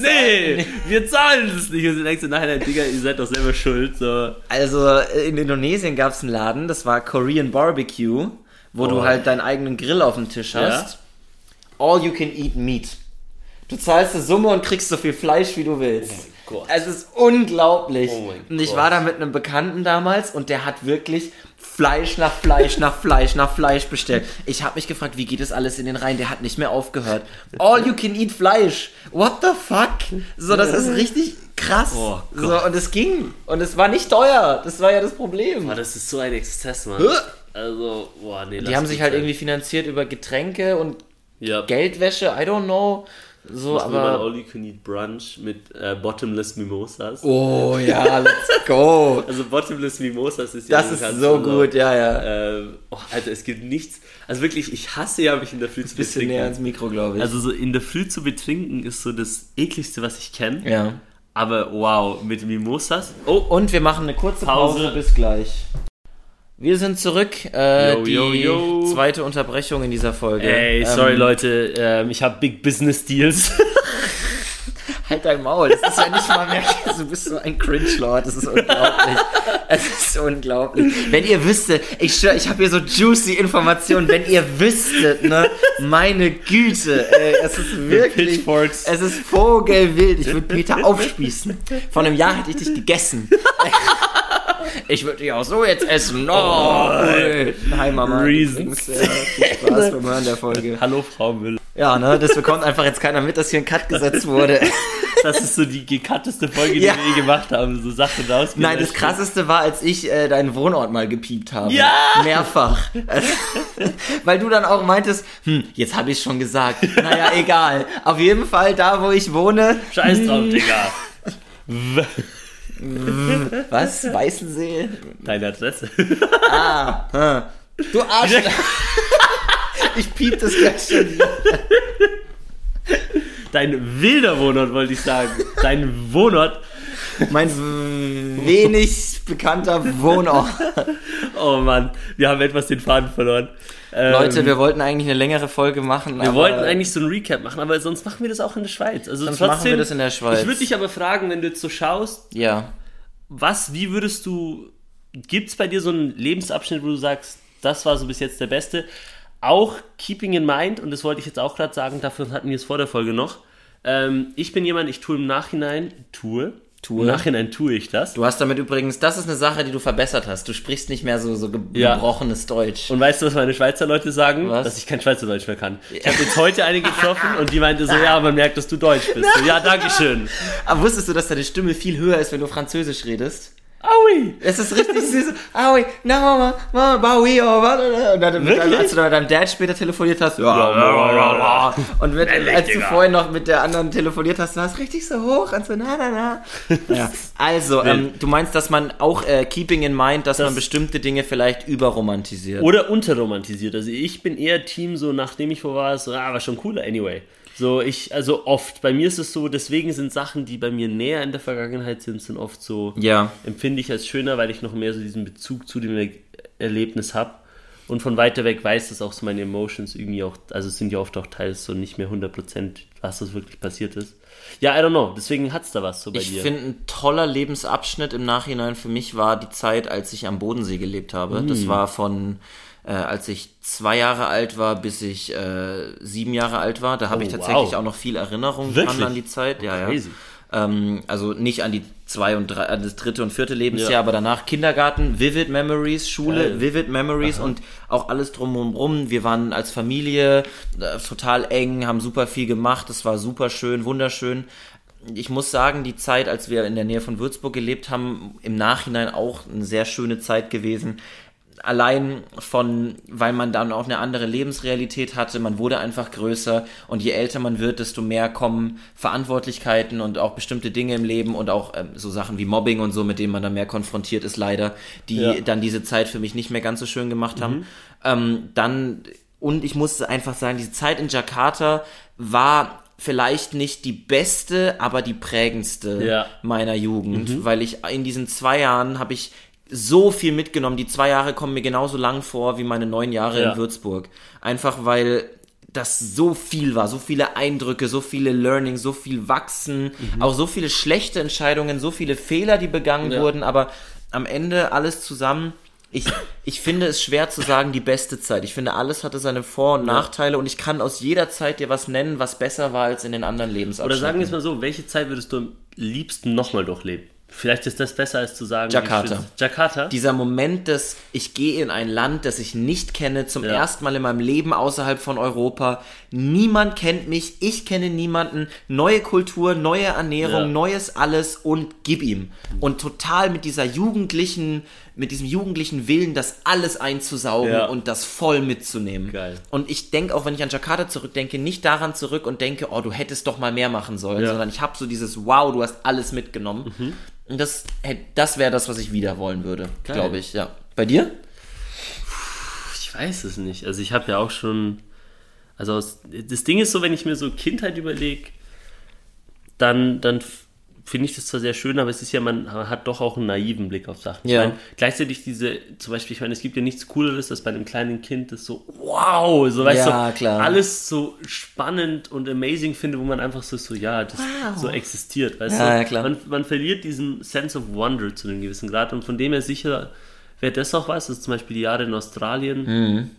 Speaker 1: nee, wir zahlen das nicht. Und sie denken so, nein, nein, Digga, ihr seid doch selber schuld. So.
Speaker 2: Also in Indonesien gab es einen Laden, das war Korean Barbecue, wo
Speaker 1: Oh.
Speaker 2: du halt deinen eigenen Grill auf dem Tisch hast. All you can eat meat. Du zahlst eine Summe und kriegst so viel Fleisch, wie du willst.
Speaker 1: Oh Gott.
Speaker 2: Es ist unglaublich.
Speaker 1: Oh
Speaker 2: und ich
Speaker 1: Gott.
Speaker 2: war da mit einem Bekannten damals und der hat wirklich Fleisch nach Fleisch nach Fleisch nach Fleisch bestellt. Ich habe mich gefragt, wie geht das alles in den Reihen? Der hat nicht mehr aufgehört. All you can eat Fleisch. What the fuck? So, das ist richtig krass.
Speaker 1: Oh
Speaker 2: so, und es ging. Und es war nicht teuer. Das war ja das Problem.
Speaker 1: Boah, das ist so ein Exzess, Mann. Also, boah, nee.
Speaker 2: Die haben sich halt irgendwie finanziert über Getränke und
Speaker 1: ja.
Speaker 2: Geldwäsche, I don't know. So,
Speaker 1: Machen wir mal
Speaker 2: aber.
Speaker 1: All You Can Eat Brunch mit äh, Bottomless Mimosas.
Speaker 2: Oh ja, let's go.
Speaker 1: Also Bottomless Mimosas ist ja
Speaker 2: Das ist so gut, ja, ja.
Speaker 1: Ähm, oh, Alter, es gibt nichts. Also wirklich, ich hasse ja, mich in der Früh zu
Speaker 2: Bisschen
Speaker 1: betrinken.
Speaker 2: näher ans Mikro, glaube ich.
Speaker 1: Also so in der Früh zu betrinken ist so das ekligste, was ich kenne.
Speaker 2: ja.
Speaker 1: Aber wow, mit Mimosas. Oh,
Speaker 2: Und wir machen eine kurze Pause.
Speaker 1: Pause.
Speaker 2: Bis gleich. Wir sind zurück. Äh,
Speaker 1: Yo,
Speaker 2: die
Speaker 1: yo, yo.
Speaker 2: zweite Unterbrechung in dieser Folge.
Speaker 1: ey,
Speaker 2: Ähm,
Speaker 1: sorry Leute, ähm, ich habe Big Business Deals.
Speaker 2: Halt dein Maul. Das ist ja nicht mal mehr. Du bist so ein Cringe-Lord. Das ist unglaublich. Es ist unglaublich. Wenn ihr wüsstet, ich schwör, ich habe hier so juicy Informationen. Wenn ihr wüsstet, ne? Meine Güte, ey, es ist wirklich.
Speaker 1: Pitchforks.
Speaker 2: Es ist vogelwild. Ich würde Peter aufspießen. Vor einem Jahr hätte ich dich gegessen. Ich würde dich auch so jetzt essen. Oh, Hi Mama.
Speaker 1: Reasons.
Speaker 2: Übrigens, viel Spaß beim Hören der Folge.
Speaker 1: Hallo Frau Müller.
Speaker 2: Ja, ne, das bekommt einfach jetzt keiner mit, dass hier ein Cut gesetzt wurde.
Speaker 1: Das ist so die gekatteste Folge,
Speaker 2: Ja.
Speaker 1: die wir je gemacht haben. So Sachen raus.
Speaker 2: Nein, das krasseste war, als ich äh, deinen Wohnort mal gepiept habe.
Speaker 1: Ja!
Speaker 2: Mehrfach. Weil du dann auch meintest, hm, jetzt habe ich schon gesagt. Naja, egal. Auf jeden Fall da, wo ich wohne.
Speaker 1: Scheiß drauf, Digga.
Speaker 2: Was? Weißensee?
Speaker 1: Deine Adresse.
Speaker 2: Ah, hm. Du Arsch. ich piep das gleich schon wieder.
Speaker 1: Dein wilder Wohnort, wollte ich sagen. Dein Wohnort.
Speaker 2: Mein wenig bekannter Wohnort.
Speaker 1: Oh Mann, wir haben etwas den Faden verloren. Ähm,
Speaker 2: Leute, wir wollten eigentlich eine längere Folge machen.
Speaker 1: Wir wollten eigentlich so ein Recap machen, aber sonst machen wir das auch in der Schweiz. Also
Speaker 2: Sonst
Speaker 1: trotzdem,
Speaker 2: machen wir das in der Schweiz.
Speaker 1: Ich würde dich aber fragen, wenn du jetzt so schaust,
Speaker 2: Ja.
Speaker 1: was, wie würdest du, gibt es bei dir so einen Lebensabschnitt, wo du sagst, das war so bis jetzt der beste? Auch keeping in mind, und das wollte ich jetzt auch gerade sagen, dafür hatten wir es vor der Folge noch. Ähm, ich bin jemand, ich tue im Nachhinein, tue,
Speaker 2: Tue.
Speaker 1: im Nachhinein tue ich das.
Speaker 2: Du hast damit übrigens, das ist eine Sache, die du verbessert hast. Du sprichst nicht mehr so, so ge
Speaker 1: Ja.
Speaker 2: gebrochenes Deutsch.
Speaker 1: Und weißt du, was meine Schweizer Leute sagen?
Speaker 2: Was?
Speaker 1: Dass ich kein Schweizerdeutsch mehr kann. Ich habe jetzt heute eine getroffen und die meinte so, ja, man merkt, dass du Deutsch bist. So, ja, dankeschön.
Speaker 2: Aber wusstest du, dass deine Stimme viel höher ist, wenn du Französisch redest?
Speaker 1: Aui!
Speaker 2: Es ist richtig süß. Oui, na, Mama, Mama, Baui, oh, warte. Und dann, mit als du dann mit deinem Dad später telefoniert hast, ja, und mit, als du vorhin noch mit der anderen telefoniert hast, du hast richtig so hoch und so, na, na, na. Ja. Also, ähm, du meinst, dass man auch, äh, keeping in mind, dass
Speaker 1: Das-
Speaker 2: man bestimmte Dinge vielleicht überromantisiert.
Speaker 1: Oder unterromantisiert. Also ich bin eher Team so, nachdem ich wo war, so, ah, war schon cooler, anyway. So, ich, also oft. Bei mir ist es so, deswegen sind Sachen, die bei mir näher in der Vergangenheit sind, sind oft so,
Speaker 2: Ja.
Speaker 1: empfinde ich als schöner, weil ich noch mehr so diesen Bezug zu dem Er- Erlebnis habe. Und von weiter weg weiß das auch so meine Emotions irgendwie auch, also es sind ja oft auch teils so nicht mehr 100%, was das wirklich passiert ist. Ja, I don't know, deswegen hat's da was so bei
Speaker 2: Ich
Speaker 1: dir.
Speaker 2: finde, ein toller Lebensabschnitt im Nachhinein für mich war die Zeit, als ich am Bodensee gelebt habe.
Speaker 1: Mm.
Speaker 2: Das war von, äh, als ich zwei Jahre alt war, bis ich äh, sieben Jahre alt war. Da habe
Speaker 1: Oh,
Speaker 2: ich tatsächlich
Speaker 1: wow.
Speaker 2: auch noch viel Erinnerung
Speaker 1: Wirklich?
Speaker 2: dran an die Zeit. Ja, ja.
Speaker 1: Crazy.
Speaker 2: Ähm, also nicht an die zwei und drei, an das dritte und vierte Lebensjahr,
Speaker 1: Ja.
Speaker 2: aber danach Kindergarten, Vivid Memories, Schule,
Speaker 1: Geil.
Speaker 2: Vivid Memories und auch alles drumherum. Wir waren als Familie äh, total eng, haben super viel gemacht. Es war super schön, wunderschön. Ich muss sagen, die Zeit, als wir in der Nähe von Würzburg gelebt haben, im Nachhinein auch eine sehr schöne Zeit gewesen. Allein von, weil man dann auch eine andere Lebensrealität hatte, man wurde einfach größer und je älter man wird, desto mehr kommen Verantwortlichkeiten und auch bestimmte Dinge im Leben und auch ähm, so Sachen wie Mobbing und so, mit denen man dann mehr konfrontiert ist, leider, die
Speaker 1: Ja.
Speaker 2: dann diese Zeit für mich nicht mehr ganz so schön gemacht haben. Ähm, dann, und ich musste einfach sagen, diese Zeit in Jakarta war vielleicht nicht die beste, aber die prägendste
Speaker 1: Ja.
Speaker 2: meiner Jugend, weil ich in diesen zwei Jahren habe ich so viel mitgenommen. Die zwei Jahre kommen mir genauso lang vor wie meine neun Jahre
Speaker 1: Ja.
Speaker 2: in Würzburg. Einfach weil das so viel war, so viele Eindrücke, so viele Learning, so viel Wachsen, auch so viele schlechte Entscheidungen, so viele Fehler, die begangen
Speaker 1: Ja.
Speaker 2: wurden, aber am Ende alles zusammen. Ich, ich finde es schwer zu sagen, die beste Zeit. Ich finde, alles hatte seine Vor- und Nachteile und ich kann aus jeder Zeit dir was nennen, was besser war als in den anderen
Speaker 1: Oder
Speaker 2: Lebensabschnitten.
Speaker 1: sagen wir es mal so, welche Zeit würdest du am liebsten nochmal durchleben? Vielleicht ist das besser als zu sagen.
Speaker 2: Jakarta.
Speaker 1: Jakarta?
Speaker 2: dieser Moment des, ich gehe in ein Land, das ich nicht kenne, zum
Speaker 1: Ja.
Speaker 2: ersten Mal in meinem Leben außerhalb von Europa. Niemand kennt mich, ich kenne niemanden. Neue Kultur, neue Ernährung,
Speaker 1: Ja.
Speaker 2: neues alles und gib ihm. Und total mit dieser jugendlichen, mit diesem jugendlichen Willen, das alles einzusaugen
Speaker 1: Ja.
Speaker 2: und das voll mitzunehmen.
Speaker 1: Geil.
Speaker 2: Und ich denke auch, wenn ich an Jakarta zurückdenke, nicht daran zurück und denke, oh, du hättest doch mal mehr machen sollen,
Speaker 1: Ja.
Speaker 2: sondern ich habe so dieses Wow, du hast alles mitgenommen. Und das, das wäre das, was ich wieder wollen würde, glaube ich, ja. Bei dir?
Speaker 1: Ich weiß es nicht. Also ich habe ja auch schon. Also das Ding ist so, wenn ich mir so Kindheit überlege, dann, dann finde ich das zwar sehr schön, aber es ist ja, man hat doch auch einen naiven Blick auf Sachen.
Speaker 2: Ja.
Speaker 1: Ich meine, gleichzeitig diese, zum Beispiel, ich meine, es gibt ja nichts Cooleres, als bei einem kleinen Kind das so, wow, so weißt
Speaker 2: Ja,
Speaker 1: du,
Speaker 2: klar.
Speaker 1: alles so spannend und amazing finde, wo man einfach so, so ja, das so existiert, weißt
Speaker 2: Ja,
Speaker 1: du?
Speaker 2: ja, klar.
Speaker 1: Man, man verliert diesen Sense of Wonder zu einem gewissen Grad und von dem her sicher wäre das auch was, also zum Beispiel die Jahre in Australien,
Speaker 2: Mhm.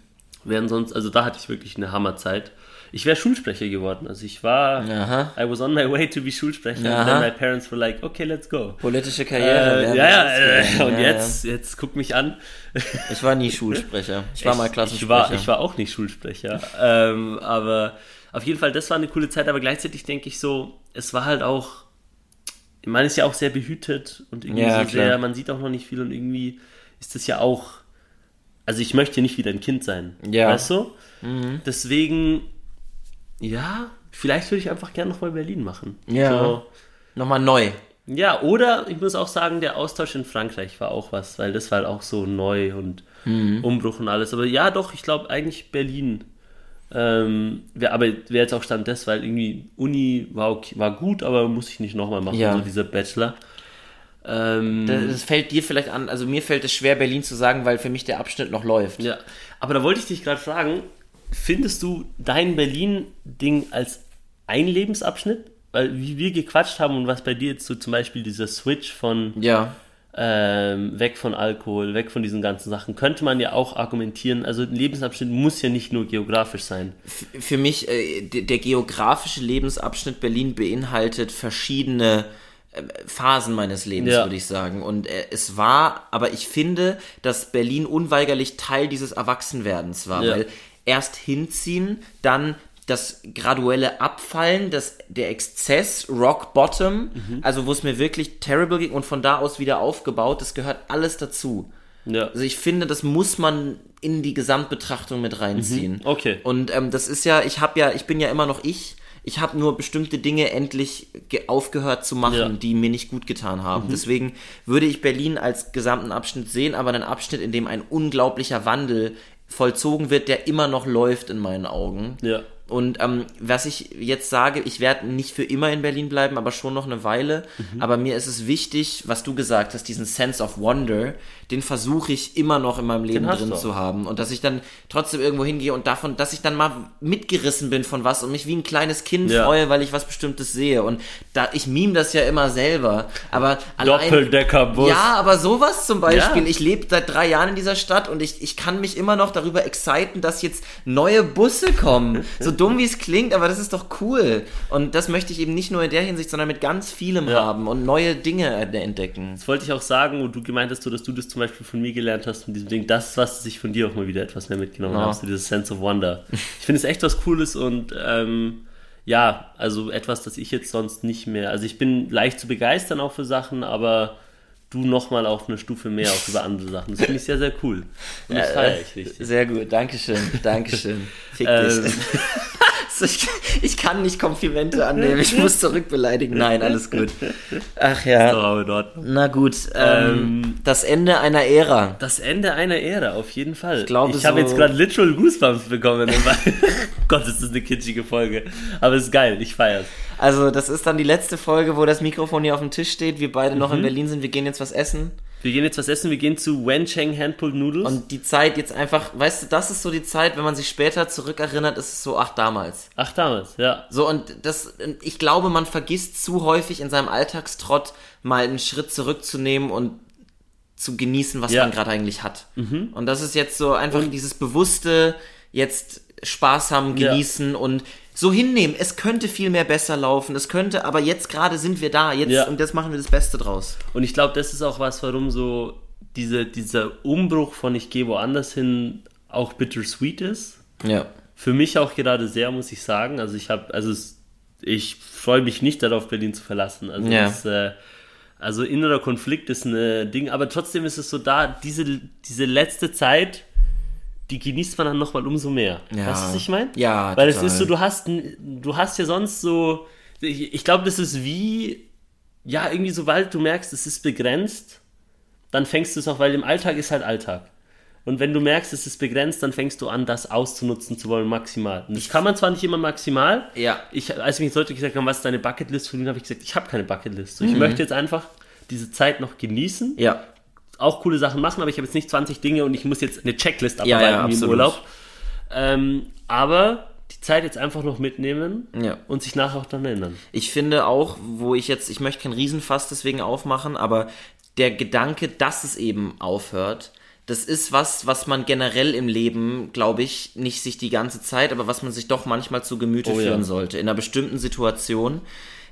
Speaker 1: wären sonst, also da hatte ich wirklich eine Hammerzeit. Ich wäre Schulsprecher geworden. Also ich war,
Speaker 2: Aha.
Speaker 1: I was on my way to be Schulsprecher.
Speaker 2: Aha.
Speaker 1: And then my parents were like, okay, let's go.
Speaker 2: Politische Karriere.
Speaker 1: Äh, ja, ja, äh, und
Speaker 2: Ja,
Speaker 1: jetzt, jetzt guck mich an.
Speaker 2: Ja. Ich war nie Schulsprecher. Ich war mal Klassensprecher.
Speaker 1: Ich war, ich war auch nicht Schulsprecher. ähm, aber auf jeden Fall, das war eine coole Zeit. Aber gleichzeitig denke ich so, es war halt auch, man ist ja auch sehr behütet und irgendwie
Speaker 2: Ja,
Speaker 1: so sehr, man sieht auch noch nicht viel und irgendwie ist das ja auch, also ich möchte nicht wieder ein Kind sein.
Speaker 2: Ja. Mhm.
Speaker 1: Weißt du? Deswegen, ja, vielleicht würde ich einfach gerne nochmal Berlin machen.
Speaker 2: Ja.
Speaker 1: So,
Speaker 2: Nochmal neu.
Speaker 1: ja, oder ich muss auch sagen, der Austausch in Frankreich war auch was, weil das war halt auch so neu und
Speaker 2: Mhm.
Speaker 1: Umbruch und alles. Aber ja, doch, ich glaube eigentlich Berlin. Ähm, wär, aber wäre jetzt auch Stand des, weil irgendwie Uni war, okay, war gut, aber muss ich nicht nochmal machen,
Speaker 2: Ja.
Speaker 1: so dieser Bachelor. Ähm,
Speaker 2: Das, das fällt dir vielleicht an, also mir fällt es schwer, Berlin zu sagen, weil für mich der Abschnitt noch läuft.
Speaker 1: ja, aber da wollte ich dich gerade fragen, findest du dein Berlin-Ding als ein Lebensabschnitt? Weil wie wir gequatscht haben und was bei dir jetzt so zum Beispiel dieser Switch von
Speaker 2: Ja.
Speaker 1: ähm, weg von Alkohol, weg von diesen ganzen Sachen, könnte man ja auch argumentieren. Also ein Lebensabschnitt muss ja nicht nur geografisch sein.
Speaker 2: Für mich, äh, der, der geografische Lebensabschnitt Berlin beinhaltet verschiedene äh, Phasen meines Lebens,
Speaker 1: Ja.
Speaker 2: würde ich sagen. Und äh, es war, aber ich finde, dass Berlin unweigerlich Teil dieses Erwachsenwerdens war,
Speaker 1: Ja.
Speaker 2: weil erst hinziehen, dann das graduelle Abfallen, das, der Exzess, Rock Bottom,
Speaker 1: Mhm.
Speaker 2: also wo es mir wirklich terrible ging und von da aus wieder aufgebaut, das gehört alles dazu.
Speaker 1: Ja.
Speaker 2: Also ich finde, das muss man in die Gesamtbetrachtung mit reinziehen.
Speaker 1: Okay.
Speaker 2: Und ähm, das ist ja, ich habe ja, ich bin ja immer noch ich. Ich habe nur bestimmte Dinge endlich ge- aufgehört zu machen,
Speaker 1: Ja. Mhm.
Speaker 2: die mir nicht gut getan haben. Deswegen würde ich Berlin als gesamten Abschnitt sehen, aber einen Abschnitt, in dem ein unglaublicher Wandel vollzogen wird, der immer noch läuft in meinen Augen.
Speaker 1: Ja.
Speaker 2: Und ähm, was ich jetzt sage, ich werde nicht für immer in Berlin bleiben, aber schon noch eine Weile.
Speaker 1: Mhm.
Speaker 2: Aber mir ist es wichtig, was du gesagt hast, diesen Sense of Wonder, den versuche ich immer noch in meinem Leben drin
Speaker 1: du
Speaker 2: zu haben. Und dass ich dann trotzdem irgendwo hingehe und davon, dass ich dann mal mitgerissen bin von was und mich wie ein kleines Kind
Speaker 1: Ja.
Speaker 2: freue, weil ich was Bestimmtes sehe. Und da, ich meme das ja immer selber. Aber
Speaker 1: Doppeldeckerbus.
Speaker 2: ja, aber sowas zum Beispiel.
Speaker 1: Ja.
Speaker 2: Ich lebe seit drei Jahren in dieser Stadt und ich, ich kann mich immer noch darüber exciten, dass jetzt neue Busse kommen. So dumm wie es klingt, aber das ist doch cool. Und das möchte ich eben nicht nur in der Hinsicht, sondern mit ganz vielem
Speaker 1: Ja.
Speaker 2: haben und neue Dinge entdecken.
Speaker 1: Das wollte ich auch sagen, wo du gemeint hast, dass du das zum Beispiel von mir gelernt hast, von diesem Ding. Das ist was, ich von dir auch mal wieder etwas mehr mitgenommen
Speaker 2: Ja.
Speaker 1: habe, so dieses Sense of Wonder. Ich finde es echt was Cooles und ähm, ja, also etwas, das ich jetzt sonst nicht mehr. Also ich bin leicht zu begeistern auch für Sachen, aber du nochmal auf eine Stufe mehr auch über andere Sachen. Das finde ich sehr, sehr cool. Und das feiere ich richtig.
Speaker 2: Sehr gut, Dankeschön, Dankeschön. Fick
Speaker 1: Ähm.
Speaker 2: dich. So, ich, ich kann nicht Komplimente annehmen, ich muss zurückbeleidigen. Nein, alles gut. Ach ja.
Speaker 1: Doch, aber in Ordnung.
Speaker 2: Na gut, ähm, das Ende einer Ära.
Speaker 1: Das Ende einer Ära, auf jeden Fall. Ich,
Speaker 2: glaube,
Speaker 1: habe
Speaker 2: so-
Speaker 1: jetzt gerade literal Goosebumps bekommen. Gott, ist das eine kitschige Folge. Aber es ist geil, ich feier's.
Speaker 2: Also, das ist dann die letzte Folge, wo das Mikrofon hier auf dem Tisch steht, wir beide noch in Berlin sind, wir gehen jetzt was essen.
Speaker 1: Wir gehen jetzt was essen, wir gehen zu Wencheng Handpulled Noodles.
Speaker 2: Und die Zeit jetzt einfach, weißt du, das ist so die Zeit, wenn man sich später zurückerinnert, ist es so, ach, damals.
Speaker 1: Ach, damals, ja.
Speaker 2: So, und das, ich glaube, man vergisst zu häufig in seinem Alltagstrott mal einen Schritt zurückzunehmen und zu genießen, was
Speaker 1: Ja.
Speaker 2: man gerade eigentlich hat. Und das ist jetzt so einfach dieses bewusste, jetzt Spaß haben,
Speaker 1: Ja.
Speaker 2: genießen und so hinnehmen. Es könnte viel mehr besser laufen, es könnte, aber jetzt gerade sind wir da, jetzt,
Speaker 1: Ja.
Speaker 2: und jetzt machen wir das Beste draus.
Speaker 1: Und ich glaube, das ist auch was, warum so diese, dieser Umbruch von ich gehe woanders hin auch bittersweet ist.
Speaker 2: Ja.
Speaker 1: Für mich auch gerade sehr, muss ich sagen. Also ich habe, also es, ich freue mich nicht darauf, Berlin zu verlassen. Also
Speaker 2: Ja.
Speaker 1: es, äh, also innerer Konflikt ist ein Ding, aber trotzdem ist es so da, diese, diese letzte Zeit, die genießt man dann nochmal umso mehr.
Speaker 2: Ja.
Speaker 1: Weißt du, was ich meine?
Speaker 2: Ja,
Speaker 1: Weil es
Speaker 2: total.
Speaker 1: ist so, du hast, du hast ja sonst so, ich, ich glaube, das ist wie, ja, irgendwie sobald du merkst, es ist begrenzt, dann fängst du es auch, weil im Alltag ist halt Alltag. Und wenn du merkst, es ist begrenzt, dann fängst du an, das auszunutzen zu wollen, maximal. Und das kann man zwar nicht immer maximal.
Speaker 2: Ja.
Speaker 1: Ich, als mich Leute gesagt haben, was ist deine Bucketlist von ihnen, habe ich gesagt, ich habe keine Bucketlist. So,
Speaker 2: Mhm.
Speaker 1: ich möchte jetzt einfach diese Zeit noch genießen,
Speaker 2: Ja.
Speaker 1: Auch coole Sachen machen, aber ich habe jetzt nicht 20 Dinge und ich muss jetzt eine Checklist
Speaker 2: Ja,
Speaker 1: abarbeiten
Speaker 2: ja,
Speaker 1: wie im. Urlaub. Ähm, aber die Zeit jetzt einfach noch mitnehmen
Speaker 2: Ja.
Speaker 1: und sich nachher auch daran erinnern.
Speaker 2: Ich finde auch, wo ich jetzt, ich möchte kein Riesenfass deswegen aufmachen, aber der Gedanke, dass es eben aufhört, das ist was, was man generell im Leben, glaube ich, nicht sich die ganze Zeit, aber was man sich doch manchmal zu Gemüte
Speaker 1: Oh ja.
Speaker 2: führen sollte. In einer bestimmten Situation.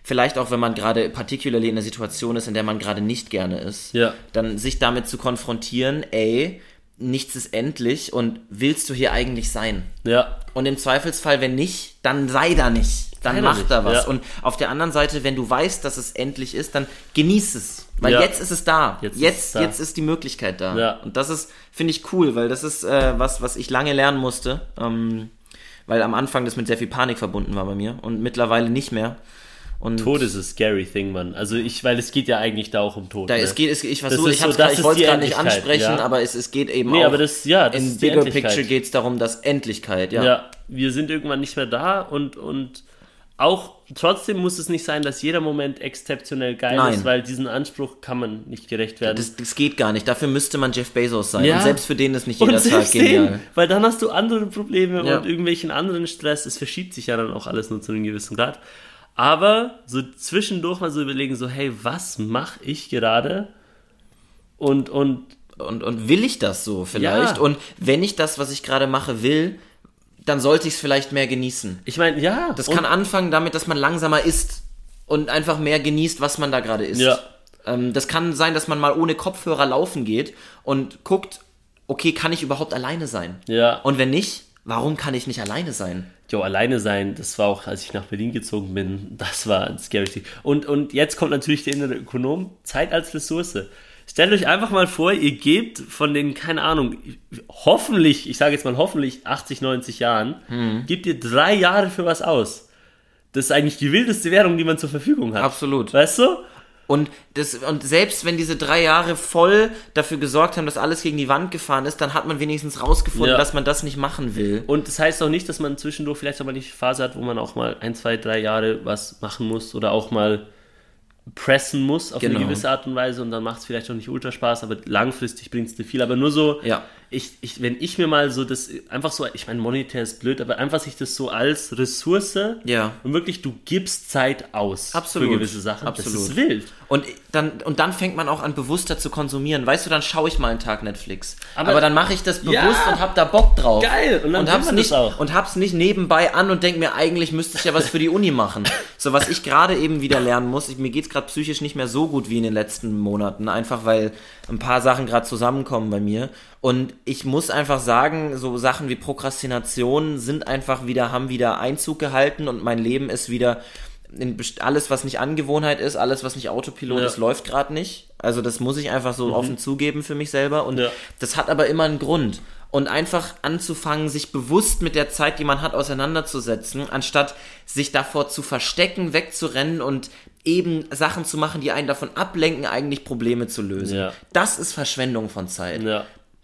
Speaker 2: Vielleicht auch, wenn man gerade particularly in einer Situation ist, in der man gerade nicht gerne ist.
Speaker 1: Ja.
Speaker 2: Dann sich damit zu konfrontieren, ey, nichts ist endlich und willst du hier eigentlich sein?
Speaker 1: Ja,
Speaker 2: Und im Zweifelsfall, wenn nicht, dann sei da nicht. Dann mach da was.
Speaker 1: ja.
Speaker 2: Und auf der anderen Seite, wenn du weißt, dass es endlich ist, dann genieß es. Weil
Speaker 1: Ja.
Speaker 2: jetzt ist es da.
Speaker 1: Jetzt
Speaker 2: Jetzt,
Speaker 1: ist
Speaker 2: jetzt,
Speaker 1: da.
Speaker 2: ist die Möglichkeit da.
Speaker 1: Ja.
Speaker 2: Und das ist, finde ich cool, weil das ist äh, was, was ich lange lernen musste. Ähm, weil am Anfang das mit sehr viel Panik verbunden war bei mir und mittlerweile nicht mehr. Und
Speaker 1: Tod ist a scary thing, Mann. Also ich, weil es geht ja eigentlich da auch um Tod.
Speaker 2: da,
Speaker 1: ne?
Speaker 2: es geht, es, ich versuche, ich,
Speaker 1: so,
Speaker 2: grad- ich wollte es gerade nicht ansprechen,
Speaker 1: ja.
Speaker 2: aber es, es geht eben
Speaker 1: Nee,
Speaker 2: auch.
Speaker 1: aber das- ja, das
Speaker 2: in Bigger. Picture geht es darum, dass Endlichkeit, ja.
Speaker 1: Ja, wir sind irgendwann nicht mehr da und, und auch trotzdem muss es nicht sein, dass jeder Moment exzeptionell geil
Speaker 2: Nein.
Speaker 1: ist, weil diesen Anspruch kann man nicht gerecht werden.
Speaker 2: Das, das geht gar nicht. Dafür müsste man Jeff Bezos sein.
Speaker 1: Ja.
Speaker 2: Und selbst für den ist nicht jeder Tag genial.
Speaker 1: den, weil dann hast du andere Probleme
Speaker 2: Ja.
Speaker 1: und irgendwelchen anderen Stress. Es verschiebt sich ja dann auch alles nur zu einem gewissen Grad. Aber so zwischendurch mal so überlegen, so, hey, was mache ich gerade? Und, und
Speaker 2: Und, und will ich das so vielleicht?
Speaker 1: Ja.
Speaker 2: Und wenn ich das, was ich gerade mache, will, dann sollte ich es vielleicht mehr genießen.
Speaker 1: ich meine, ja.
Speaker 2: Das kann anfangen damit, dass man langsamer isst und einfach mehr genießt, was man da gerade isst.
Speaker 1: Ja.
Speaker 2: Ähm, das kann sein, dass man mal ohne Kopfhörer laufen geht und guckt, okay, kann ich überhaupt alleine sein?
Speaker 1: Ja.
Speaker 2: Und wenn nicht, warum kann ich nicht alleine sein?
Speaker 1: Jo, alleine sein, das war auch, als ich nach Berlin gezogen bin, das war ein scary thing. Und, und jetzt kommt natürlich der innere Ökonom, Zeit als Ressource. Stellt euch einfach mal vor, ihr gebt von den, keine Ahnung, hoffentlich, ich sage jetzt mal hoffentlich 80, 90 Jahren,
Speaker 2: Hm.
Speaker 1: gebt ihr drei Jahre für was aus. Das ist eigentlich die wildeste Währung, die man zur Verfügung hat.
Speaker 2: Absolut.
Speaker 1: Weißt du?
Speaker 2: Und, das, und selbst wenn diese drei Jahre voll dafür gesorgt haben, dass alles gegen die Wand gefahren ist, dann hat man wenigstens rausgefunden,
Speaker 1: Ja.
Speaker 2: dass man das nicht machen will.
Speaker 1: Und das heißt auch nicht, dass man zwischendurch vielleicht auch mal die Phase hat, wo man auch mal ein, zwei, drei Jahre was machen muss oder auch mal pressen muss auf
Speaker 2: Genau.
Speaker 1: eine gewisse Art und Weise und dann macht es vielleicht auch nicht ultra Spaß, aber langfristig bringt es dir viel. Aber nur so,
Speaker 2: Ja.
Speaker 1: Ich, ich, wenn ich mir mal so das einfach so, ich meine, monetär ist blöd, aber einfach sich das so als Ressource
Speaker 2: Ja.
Speaker 1: und wirklich, du gibst Zeit aus
Speaker 2: Absolut.
Speaker 1: für gewisse Sachen.
Speaker 2: Absolut.
Speaker 1: Das ist wild.
Speaker 2: Und dann, und dann fängt man auch an, bewusster zu konsumieren. Weißt du, dann schaue ich mal einen Tag Netflix. Aber,
Speaker 1: Aber-
Speaker 2: dann mache ich das bewusst
Speaker 1: Ja.
Speaker 2: und hab da Bock drauf.
Speaker 1: Geil, und dann will
Speaker 2: hab's nicht,
Speaker 1: auch.
Speaker 2: Und hab's nicht nebenbei an und denk mir, eigentlich müsste ich ja was für die Uni machen. So, was ich gerade eben wieder lernen muss, ich, mir geht's gerade psychisch nicht mehr so gut wie in den letzten Monaten, einfach weil ein paar Sachen gerade zusammenkommen bei mir. Und ich muss einfach sagen, so Sachen wie Prokrastination sind einfach wieder, haben wieder Einzug gehalten und mein Leben ist wieder alles, was nicht Angewohnheit ist, alles, was nicht Autopilot
Speaker 1: Ja.
Speaker 2: ist, läuft gerade nicht. Also das muss ich einfach so offen zugeben für mich selber. Und
Speaker 1: Ja.
Speaker 2: das hat aber immer einen Grund. Und einfach anzufangen, sich bewusst mit der Zeit, die man hat, auseinanderzusetzen, anstatt sich davor zu verstecken, wegzurennen und eben Sachen zu machen, die einen davon ablenken, eigentlich Probleme zu lösen.
Speaker 1: Ja.
Speaker 2: Das ist Verschwendung von Zeit.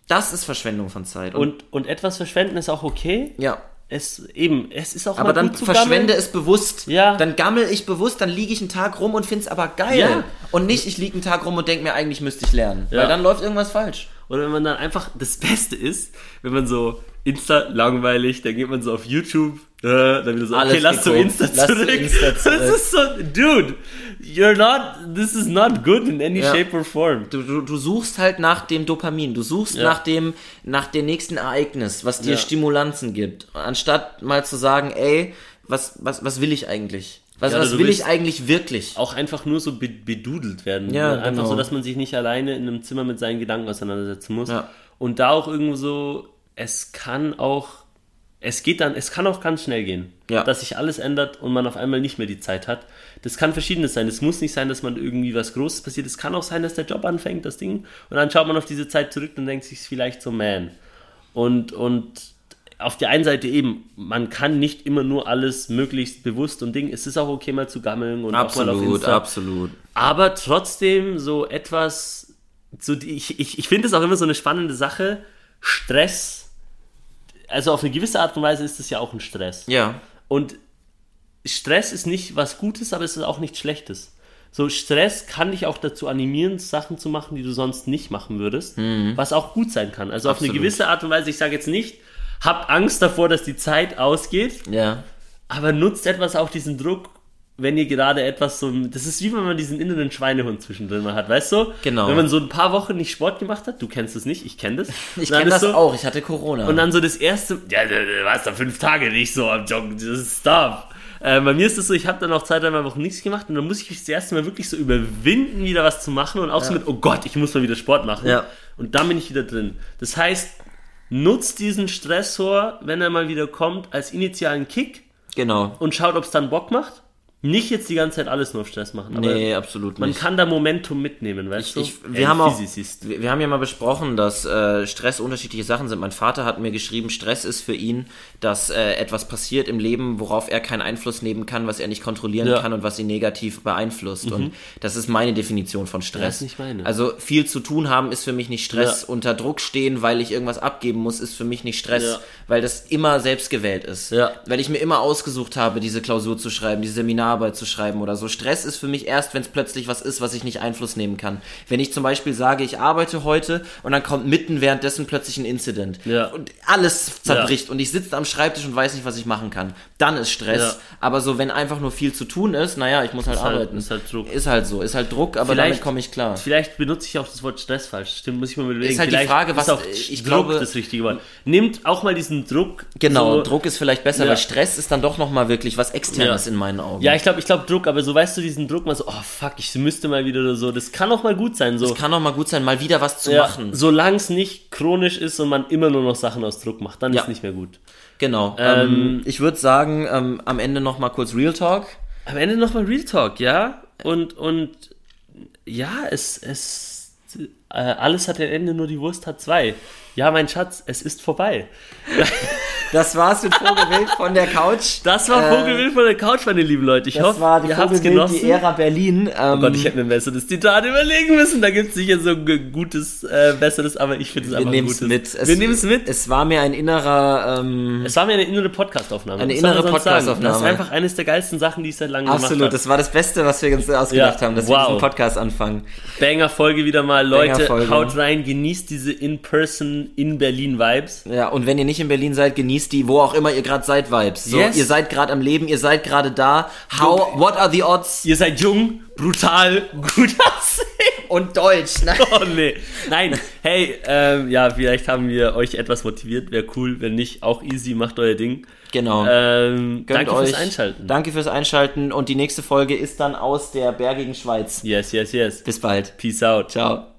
Speaker 2: Das ist Verschwendung von Zeit.
Speaker 1: Und, und etwas verschwenden ist auch okay.
Speaker 2: ja.
Speaker 1: Es eben, es ist auch
Speaker 2: Aber dann verschwende
Speaker 1: gammeln.
Speaker 2: es bewusst.
Speaker 1: Ja.
Speaker 2: Dann gammel ich bewusst, dann liege ich einen Tag rum und find's aber geil.
Speaker 1: Ja.
Speaker 2: Und nicht, ich liege einen Tag rum und denke mir, eigentlich müsste ich lernen.
Speaker 1: Ja.
Speaker 2: Weil dann läuft irgendwas falsch.
Speaker 1: Oder wenn man dann einfach, das Beste ist, wenn man so Insta langweilig, dann geht man so auf YouTube, äh, dann wieder so,
Speaker 2: Alles
Speaker 1: okay, lass zum. Insta
Speaker 2: Lass zu
Speaker 1: zurück.
Speaker 2: Insta zurück.
Speaker 1: Das ist so, dude, you're not, this is not good in any
Speaker 2: Ja.
Speaker 1: shape or form.
Speaker 2: Du, du, du suchst halt nach dem Dopamin, du suchst
Speaker 1: Ja.
Speaker 2: nach dem, nach dem nächsten Ereignis, was dir
Speaker 1: Ja.
Speaker 2: Stimulanzen gibt. Anstatt mal zu sagen, ey, was, was, was will ich eigentlich? Was,
Speaker 1: oder
Speaker 2: was will ich eigentlich wirklich?
Speaker 1: Auch einfach nur so be bedudelt werden.
Speaker 2: Ja,
Speaker 1: Einfach
Speaker 2: genau.
Speaker 1: so, dass man sich nicht alleine in einem Zimmer mit seinen Gedanken auseinandersetzen muss.
Speaker 2: Ja.
Speaker 1: Und da auch irgendwo so, es kann auch, es geht dann, es kann auch ganz schnell gehen,
Speaker 2: Ja.
Speaker 1: dass sich alles ändert und man auf einmal nicht mehr die Zeit hat. Das kann verschiedenes sein. Es muss nicht sein, dass man irgendwie was Großes passiert. Es kann auch sein, dass der Job anfängt, das Ding. Und dann schaut man auf diese Zeit zurück und denkt sich vielleicht so, man. Und, und auf der einen Seite eben, man kann nicht immer nur alles möglichst bewusst und Ding. Es ist auch okay, mal zu gammeln und auch mal auf
Speaker 2: Absolut,
Speaker 1: Insta.
Speaker 2: absolut.
Speaker 1: Aber trotzdem so etwas, so die, ich, ich, ich finde es auch immer so eine spannende Sache. Stress, also auf eine gewisse Art und Weise ist es ja auch ein Stress.
Speaker 2: Ja.
Speaker 1: Und Stress ist nicht was Gutes, aber es ist auch nichts Schlechtes. So, Stress kann dich auch dazu animieren, Sachen zu machen, die du sonst nicht machen würdest, was auch gut sein kann. Also auf eine
Speaker 2: Mhm. Absolut.
Speaker 1: gewisse Art und Weise, ich sage jetzt nicht, hab Angst davor, dass die Zeit ausgeht,
Speaker 2: Ja.
Speaker 1: aber nutzt etwas auch diesen Druck, wenn ihr gerade etwas so, das ist wie wenn man diesen inneren Schweinehund zwischendrin mal hat, weißt du?
Speaker 2: Genau.
Speaker 1: Wenn man so ein paar Wochen nicht Sport gemacht hat, du kennst es nicht, ich kenne das.
Speaker 2: Ich kenne das
Speaker 1: so,
Speaker 2: auch, ich hatte Corona.
Speaker 1: Und dann so das erste, ja, du du warst da fünf Tage nicht so am Joggen, das ist Stop. Äh, bei mir ist es so, ich habe dann auch zwei, drei Wochen nichts gemacht und dann muss ich mich das erste Mal wirklich so überwinden, wieder was zu machen und auch so mit, oh Gott, ich muss mal wieder Sport machen.
Speaker 2: Ja.
Speaker 1: Und dann bin ich wieder drin. Das heißt, nutzt diesen Stressor, wenn er mal wieder kommt, als initialen Kick
Speaker 2: genau.
Speaker 1: und schaut, ob es dann Bock macht. Nicht jetzt die ganze Zeit alles nur auf Stress machen, aber
Speaker 2: Nee, absolut
Speaker 1: man
Speaker 2: nicht.
Speaker 1: kann da Momentum mitnehmen, weißt du?
Speaker 2: Ich, wir, haben auch, wir, wir haben ja mal besprochen, dass äh, Stress unterschiedliche Sachen sind. Mein Vater hat mir geschrieben, Stress ist für ihn, dass äh, etwas passiert im Leben, worauf er keinen Einfluss nehmen kann, was er nicht kontrollieren
Speaker 1: Ja. Mhm.
Speaker 2: kann und was ihn negativ beeinflusst. Und das ist meine Definition von Stress.
Speaker 1: Das ist nicht meine.
Speaker 2: Also viel zu tun haben ist für mich nicht Stress.
Speaker 1: Ja.
Speaker 2: Unter Druck stehen, weil ich irgendwas abgeben muss, ist für mich nicht Stress,
Speaker 1: Ja.
Speaker 2: weil das immer selbst gewählt ist.
Speaker 1: Ja.
Speaker 2: Weil ich mir immer ausgesucht habe, diese Klausur zu schreiben, diese Seminararbeit zu schreiben oder so. Stress ist für mich erst, wenn es plötzlich was ist, was ich nicht Einfluss nehmen kann. Wenn ich zum Beispiel sage, ich arbeite heute und dann kommt mitten währenddessen plötzlich ein Incident
Speaker 1: Ja.
Speaker 2: und alles zerbricht und ich sitze am Schreibtisch und weiß nicht, was ich machen kann, dann ist Stress.
Speaker 1: Ja.
Speaker 2: Aber so, wenn einfach nur viel zu tun ist, naja, ich muss halt
Speaker 1: Ist halt-
Speaker 2: arbeiten.
Speaker 1: ist halt Druck.
Speaker 2: Ist halt so, ist halt Druck, aber
Speaker 1: Vielleicht-
Speaker 2: damit komme ich klar.
Speaker 1: Vielleicht benutze ich auch das Wort Stress falsch. Stimmt, muss ich mal überlegen.
Speaker 2: Ist halt die
Speaker 1: Vielleicht
Speaker 2: Frage, was-
Speaker 1: ist auch
Speaker 2: ich
Speaker 1: Druck
Speaker 2: glaube-
Speaker 1: das richtige Wort. Nimmt auch mal diesen Druck.
Speaker 2: Genau,
Speaker 1: so,
Speaker 2: Druck ist vielleicht besser,
Speaker 1: Ja.
Speaker 2: weil Stress ist dann doch nochmal wirklich was Externes
Speaker 1: Ja.
Speaker 2: in meinen Augen.
Speaker 1: Ja, ich glaube, ich glaube Druck, aber so weißt du diesen Druck mal so, oh fuck, ich müsste mal wieder oder so. Das kann auch mal gut sein, so.
Speaker 2: Es kann auch mal gut sein, mal wieder was zu
Speaker 1: ja,
Speaker 2: machen.
Speaker 1: Solange es nicht chronisch ist und man immer nur noch Sachen aus Druck macht, dann
Speaker 2: Ja.
Speaker 1: ist nicht mehr gut.
Speaker 2: Genau.
Speaker 1: Ähm,
Speaker 2: Ähm, ich würde sagen, ähm, am Ende noch mal kurz Real Talk.
Speaker 1: Am Ende nochmal Real Talk, ja. Und, und ja, es, es, äh, alles hat ein Ende, nur die Wurst hat zwei. Ja, mein Schatz, es ist vorbei.
Speaker 2: Das war's mit Vogelwild von der Couch.
Speaker 1: Das war
Speaker 2: Äh,
Speaker 1: Vogelwild von der Couch, meine lieben Leute. Ich
Speaker 2: Das
Speaker 1: hoffe,
Speaker 2: war die
Speaker 1: ihr
Speaker 2: Vogelwild,
Speaker 1: genossen.
Speaker 2: die Ära Berlin. Ähm,
Speaker 1: Oh Gott, ich hätte mir ein besseres Zitat überlegen müssen. Da gibt es sicher so ein gutes, äh, besseres, aber ich finde es
Speaker 2: wir
Speaker 1: einfach ein
Speaker 2: nehmen es
Speaker 1: gutes.
Speaker 2: mit. Es,
Speaker 1: wir nehmen es mit.
Speaker 2: Es war mir ein innerer. Ähm,
Speaker 1: Es war mir eine innere Podcastaufnahme.
Speaker 2: Eine innere? Podcastaufnahme.
Speaker 1: Das ist einfach eines der geilsten Sachen, die ich seit langem gemacht
Speaker 2: absolut,
Speaker 1: habe.
Speaker 2: das war das Beste, was wir uns ausgedacht
Speaker 1: Ja,
Speaker 2: haben, dass wir
Speaker 1: wow.
Speaker 2: diesen Podcast anfangen.
Speaker 1: Banger-Folge wieder mal. Leute, haut rein, genießt diese In-Person, in Berlin-Vibes.
Speaker 2: Ja, und wenn ihr nicht in Berlin seid, genießt genießt die, wo auch immer ihr gerade seid, Vibes. So,
Speaker 1: Yes.
Speaker 2: ihr seid gerade am Leben, ihr seid gerade da. How, what are the odds?
Speaker 1: Ihr seid jung, brutal, gut.
Speaker 2: Und Deutsch. Nein.
Speaker 1: Oh nee. Nein, hey, ähm, ja, vielleicht haben wir euch etwas motiviert. Wäre cool, wenn nicht, auch easy, macht euer Ding.
Speaker 2: Genau.
Speaker 1: Ähm, danke
Speaker 2: euch.
Speaker 1: fürs Einschalten.
Speaker 2: Danke fürs Einschalten und die nächste Folge ist dann aus der bergigen Schweiz.
Speaker 1: Yes, yes, yes.
Speaker 2: Bis bald.
Speaker 1: Peace out.
Speaker 2: Ciao.